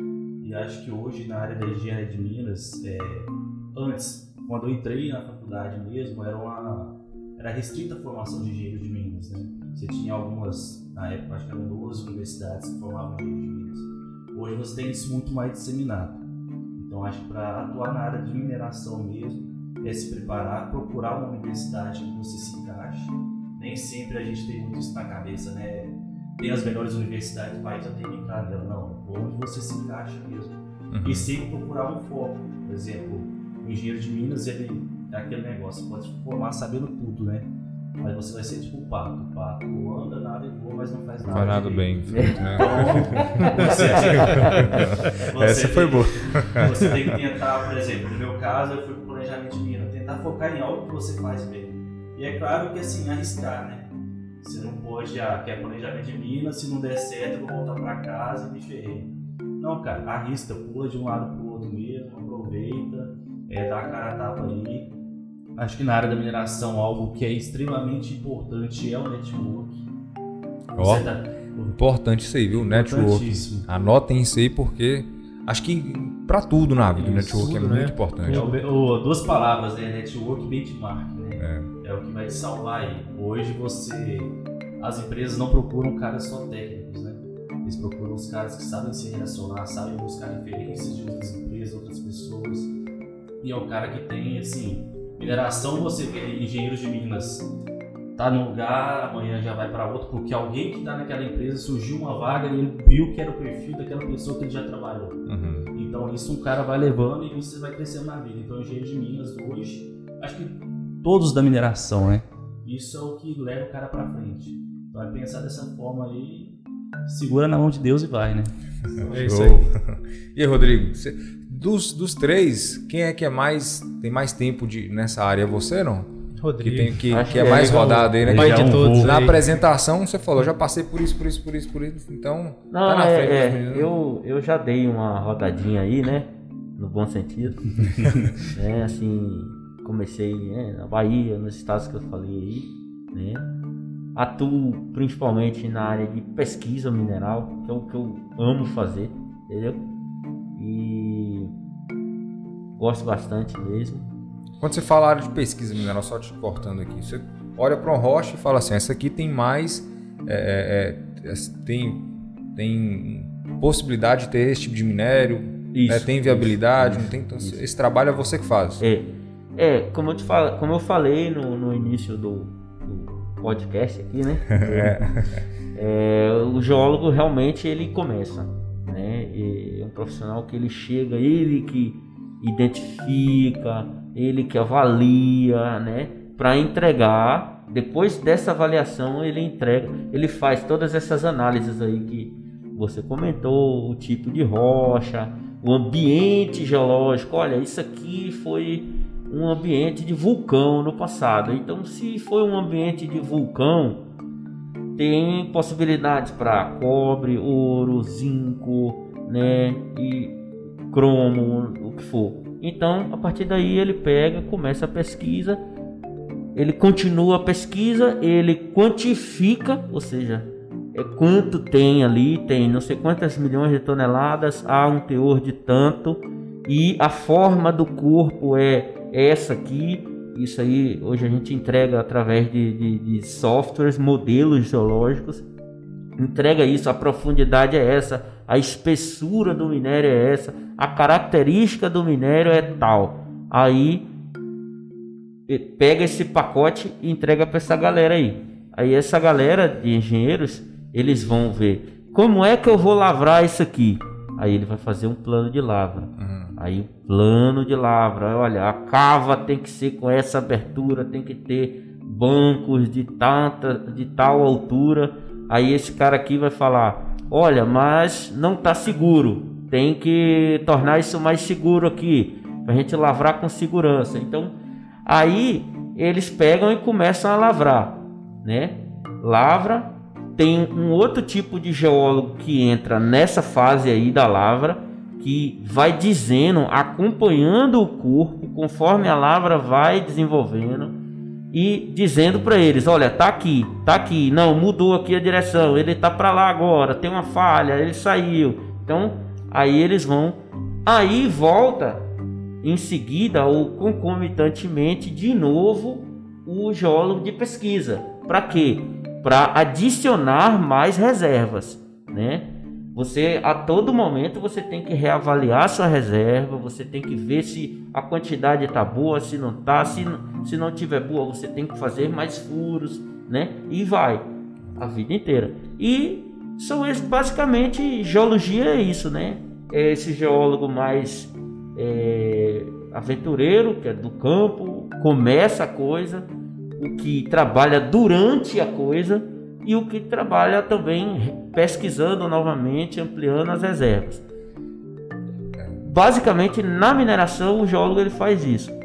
E acho que hoje na área da engenharia de Minas, é, antes, quando eu entrei na faculdade mesmo, era uma era restrita a formação de engenheiro de Minas, né? Você tinha algumas, na época acho que eram 12 universidades que formavam engenheiro de Minas. Hoje você tem isso muito mais disseminado. Então acho que para atuar na área de mineração mesmo, é se preparar, procurar uma universidade que você se encaixe. Nem sempre a gente tem muito isso na cabeça, né? Tem as melhores universidades do país, eu tenho que entrar nela. Não, onde você se encaixa mesmo. Uhum. E sempre procurar um foco. Por exemplo, o engenheiro de Minas, ele é aquele negócio, pode se formar sabendo tudo, né? Mas você vai ser tipo o pato. O pato anda, nada e voa, mas não faz nada. faz nada bem feito, né? Então, você, você Essa foi tem- boa. Você tem que tentar, por exemplo, no meu caso, eu fui pro planejamento de mina, tentar focar em algo que você faz bem. E é claro que assim, arriscar, né? Você não pode, ah, quer planejamento de mina, se não der certo, eu vou voltar pra casa e me ferrei. Não, cara, arrisca, pula de um lado pro outro mesmo, aproveita, é, dá a cara a tapa aí. Acho que na área da mineração, algo que é extremamente importante é o network. Ó, Você tá- importante isso aí, viu? Network. Anotem isso aí porque acho que pra tudo na vida, o network é tudo, muito né? importante. É o- duas palavras, né? Network e benchmark, né? É. o que vai te salvar aí. Hoje você. As empresas não procuram caras só técnicos, né? Eles procuram os caras que sabem se relacionar, sabem buscar referências de outras empresas, outras pessoas. E é o cara que tem, assim, mineração, você vê engenheiros de Minas. Tá num lugar, amanhã já vai para outro, porque alguém que tá naquela empresa surgiu uma vaga e ele viu que era o perfil daquela pessoa que ele já trabalhou. Uhum. Então isso um cara vai levando e você vai crescendo na vida. Então engenheiro de Minas hoje, acho que todos da mineração, né? Isso é o que leva o cara pra frente. Então é pensar dessa forma aí, segura na mão de Deus e vai, né? É isso aí. E aí, Rodrigo, você- dos, dos três, quem é que é mais tem mais tempo de, nessa área? É você, não? Que, Rodrigo. tem, que, Acho que é que mais é, é o- rodado aí, né? pai Que de é um todos. Na aí. apresentação você falou, já passei por isso, por isso, por isso, por isso. Então, Não, tá na é, frente é, eu, eu já dei uma rodadinha aí, né? No bom sentido. né? Assim, comecei né, na Bahia, nos estados que eu falei aí, né? Atuo principalmente na área de pesquisa mineral, que é o que eu amo fazer, entendeu? Gosto bastante mesmo. Quando você fala área de pesquisa mineral, só te cortando aqui, você olha para uma rocha e fala assim, essa aqui tem mais, é, é, é, tem, tem possibilidade de ter esse tipo de minério, Isso, né, tem viabilidade, isso, não tem, então, esse trabalho é você que faz. É, é como, eu te falo, como eu falei no, no início do, do podcast aqui, né? É, o geólogo realmente ele começa, né? É um profissional que ele chega, ele que identifica, ele que avalia, né? Para entregar. Depois dessa avaliação ele entrega, ele faz todas essas análises aí que você comentou, o tipo de rocha, o ambiente geológico. Olha, isso aqui foi um ambiente de vulcão no passado. Então, se foi um ambiente de vulcão, tem possibilidades para cobre, ouro, zinco, né, e cromo, for. Então, a partir daí ele pega, começa a pesquisa, ele continua a pesquisa, ele quantifica, ou seja, é quanto tem ali, tem não sei quantas milhões de toneladas, há um teor de tanto, e a forma do corpo é essa aqui. Isso aí hoje a gente entrega através de, de, de softwares, modelos geológicos. Entrega isso, a profundidade é essa, a espessura do minério é essa, a característica do minério é tal. Aí pega esse pacote e entrega para essa galera aí. Aí essa galera de engenheiros, eles vão ver como é que eu vou lavrar isso aqui. Aí ele vai fazer um plano de lavra. Uhum. Aí o plano de lavra, olha, a cava tem que ser com essa abertura, tem que ter bancos de tanta, de tal altura, Aí esse cara aqui vai falar: olha, mas não está seguro, tem que tornar isso mais seguro aqui, para a gente lavrar com segurança. Então, aí eles pegam e começam a lavrar, né? Lavra, tem um outro tipo de geólogo que entra nessa fase aí da lavra, que vai dizendo, acompanhando o corpo conforme a lavra vai desenvolvendo e dizendo para eles, olha, tá aqui, tá aqui, não, mudou aqui a direção, ele tá para lá agora, tem uma falha, ele saiu. Então, aí eles vão, aí volta em seguida ou concomitantemente de novo o geólogo de pesquisa. Para quê? Para adicionar mais reservas, né? Você a todo momento você tem que reavaliar sua reserva, você tem que ver se a quantidade está boa, se não está, se, se não tiver boa, você tem que fazer mais furos, né? E vai a vida inteira. E são esses, basicamente geologia é isso, né? É esse geólogo mais é, aventureiro, que é do campo, começa a coisa, o que trabalha durante a coisa e o que trabalha também pesquisando novamente, ampliando as reservas. Basicamente, na mineração, o geólogo ele faz isso.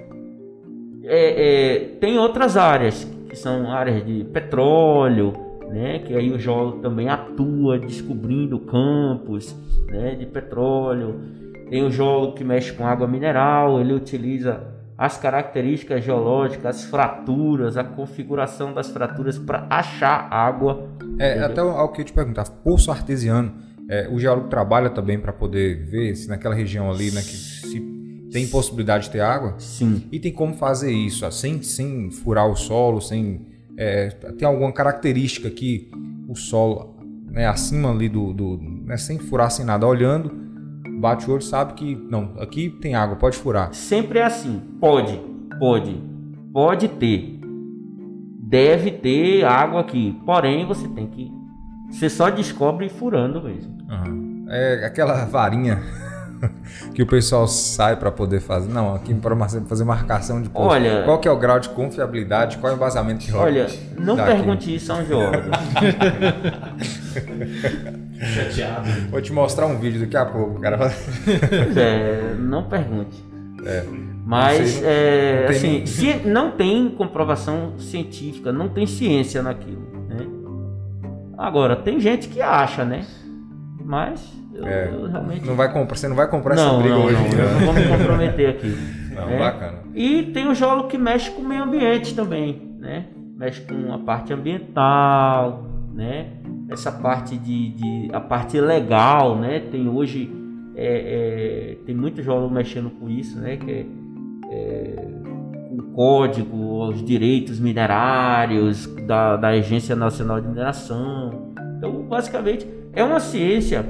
É, é, tem outras áreas, que são áreas de petróleo, né, que aí o geólogo também atua descobrindo campos né, de petróleo. Tem o geólogo que mexe com água mineral, ele utiliza as características geológicas, as fraturas, a configuração das fraturas para achar água. É, até o que eu te perguntar, poço artesiano, é, o geólogo trabalha também para poder ver se naquela região ali, né, que tem possibilidade de ter água? Sim. E tem como fazer isso, ó, sem, sem furar o solo, sem é, tem alguma característica que o solo, né, acima ali do, do né, sem furar, sem nada, olhando bate o olho sabe que não, aqui tem água, pode furar. Sempre é assim, pode, pode, pode ter, deve ter água aqui, porém você tem que, você só descobre furando mesmo. Uhum. É aquela varinha que o pessoal sai para poder fazer. Não, aqui para fazer marcação de posto. Olha, qual que é o grau de confiabilidade? Qual é o embasamento que rola? Olha, não pergunte isso a um geólogo. Chateado. Vou te mostrar um vídeo daqui a pouco, cara. É, não pergunte. É. Mas, não é, não assim, nem... se não tem comprovação científica, não tem ciência naquilo. Né? Agora, tem gente que acha, né? Mas eu, é, eu realmente. Não vai comprar, você não vai comprar não, essa briga não, hoje. Não, não vou me comprometer aqui. Não, é. bacana. E tem o geólogo que mexe com o meio ambiente também, né? Mexe com a parte ambiental, né? essa parte de, de, a parte legal, né? Tem hoje é, é, tem muito geólogo mexendo com isso, né? Que é, é, o código, os direitos minerários da, da Agência Nacional de Mineração. Então, basicamente, é uma ciência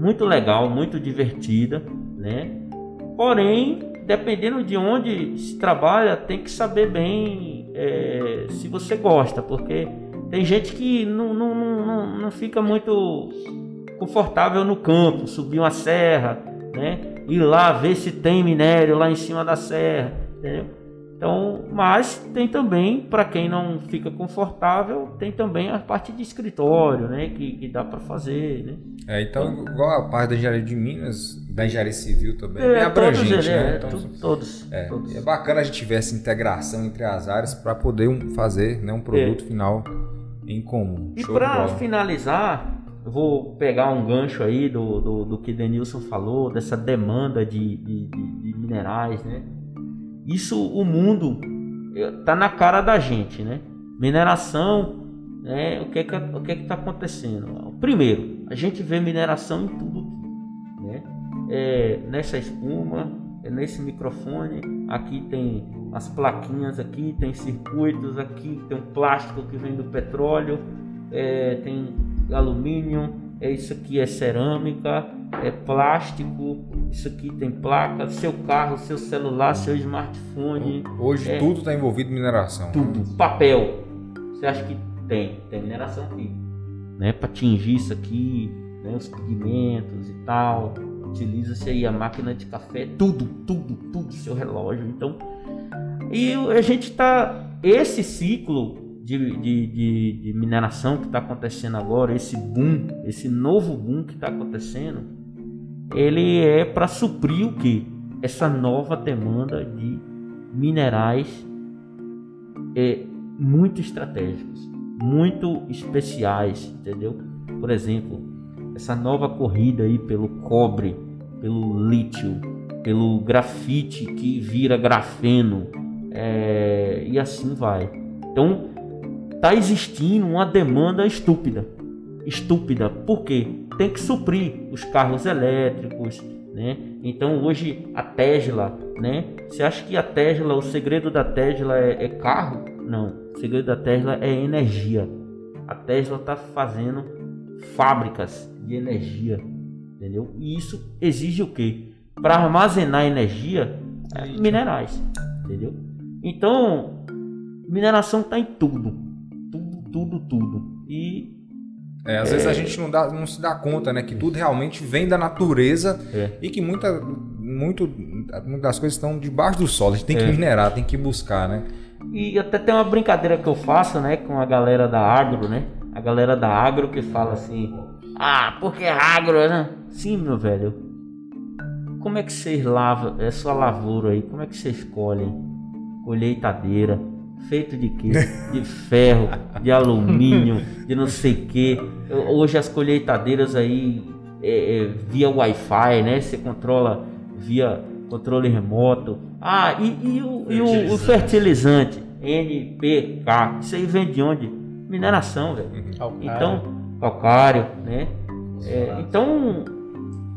muito legal, muito divertida, né? Porém, dependendo de onde se trabalha, tem que saber bem é, se você gosta, porque tem gente que não, não, não, não fica muito confortável no campo, subir uma serra, né? Ir lá ver se tem minério lá em cima da serra, entendeu? Então, mas tem também, para quem não fica confortável, tem também a parte de escritório, né? Que, que dá para fazer, né? É, então, igual a parte da engenharia de Minas, da engenharia civil também, é, bem abrangente, todos, né? É, então, todos, é, todos. É bacana a gente ver essa integração entre as áreas para poder um, fazer né, um produto é. final em comum. E para finalizar, eu vou pegar um gancho aí do, do, do que Denilson falou, dessa demanda de, de, de, de minerais, né? Isso, o mundo eh, tá na cara da gente, né? Mineração, né? O que é que, o que é que tá acontecendo? Primeiro, a gente vê mineração em tudo, né? É, nessa espuma, é nesse microfone, aqui tem as plaquinhas aqui, tem circuitos aqui, tem um plástico que vem do petróleo, é, tem alumínio, é isso aqui é cerâmica, é plástico, isso aqui tem placa, seu carro, seu celular, seu smartphone. Hoje é, tudo está envolvido em mineração. Tudo. Papel. Você acha que tem? Tem mineração aqui. Né? Para atingir isso aqui, né? os pigmentos e tal. Utiliza-se aí a máquina de café, tudo, tudo, tudo, seu relógio. Então, e a gente está. Esse ciclo de, de, de, de mineração que está acontecendo agora, esse boom, esse novo boom que está acontecendo, ele é para suprir o que? Essa nova demanda de minerais é, muito estratégicos, muito especiais, entendeu? Por exemplo, essa nova corrida aí pelo cobre, pelo lítio, pelo grafite que vira grafeno é, e assim vai. Então tá existindo uma demanda estúpida, estúpida. Por quê? Tem que suprir os carros elétricos, né? Então hoje a Tesla, né? Você acha que a Tesla, o segredo da Tesla é, é carro? Não, o segredo da Tesla é energia. A Tesla está fazendo fábricas de energia, entendeu? E isso exige o quê? Para armazenar energia, é minerais, entendeu? Então, mineração está em tudo, tudo, tudo. E é, às é... vezes a gente não, dá, não se dá conta, né? Que tudo realmente vem da natureza é. e que muita, muito, muitas das coisas estão debaixo do solo. A gente tem que é. minerar, tem que buscar, né? E até tem uma brincadeira que eu faço, né? Com a galera da agro, né? A galera da agro que fala assim: Ah, porque é agro, né? Sim, meu velho. Como é que vocês lavam? É sua lavoura aí. Como é que vocês escolhem? Colheitadeira feito de quê? De ferro, de alumínio, de não sei o que. Hoje as colheitadeiras aí é, é, via Wi-Fi, né? Você controla via controle remoto. Ah, e, e, o, e o, o, fertilizante NPK, isso aí vem de onde? Mineração, velho. Então, calcário, né? É, então,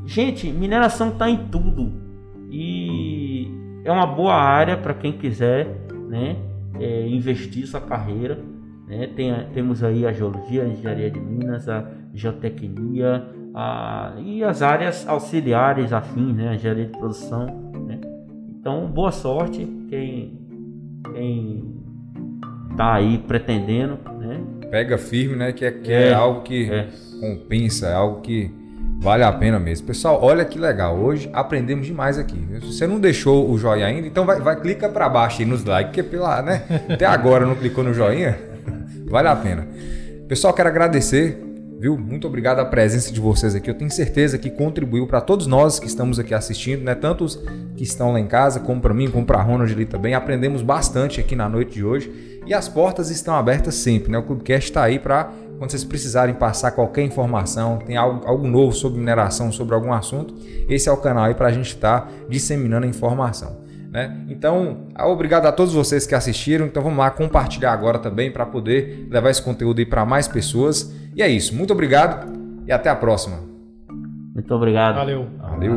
gente, mineração está em tudo e é uma boa área para quem quiser, né? É, investir sua carreira. Né? Tem, temos aí a geologia, a engenharia de minas, a geotecnia a, e as áreas auxiliares afins, né? a engenharia de produção. Né? Então, boa sorte quem, quem tá aí pretendendo. Né? Pega firme, né? Que é, que é, é algo que é. compensa, é algo que Vale a pena mesmo. Pessoal, olha que legal. Hoje aprendemos demais aqui. Se você não deixou o joinha ainda, então vai, vai clica para baixo aí nos likes, porque pela, né? Até agora não clicou no joinha. Vale a pena. Pessoal, quero agradecer, viu? Muito obrigado a presença de vocês aqui. Eu tenho certeza que contribuiu para todos nós que estamos aqui assistindo, né? Tanto os que estão lá em casa, como para mim, como para Ronald ali também. Aprendemos bastante aqui na noite de hoje. E as portas estão abertas sempre, né? O Clubecast está aí para quando vocês precisarem passar qualquer informação, tem algo, algo novo sobre mineração, sobre algum assunto, esse é o canal aí para a gente estar tá disseminando a informação. Né? Então, obrigado a todos vocês que assistiram. Então vamos lá compartilhar agora também para poder levar esse conteúdo aí para mais pessoas. E é isso. Muito obrigado e até a próxima. Muito obrigado. Valeu. Valeu.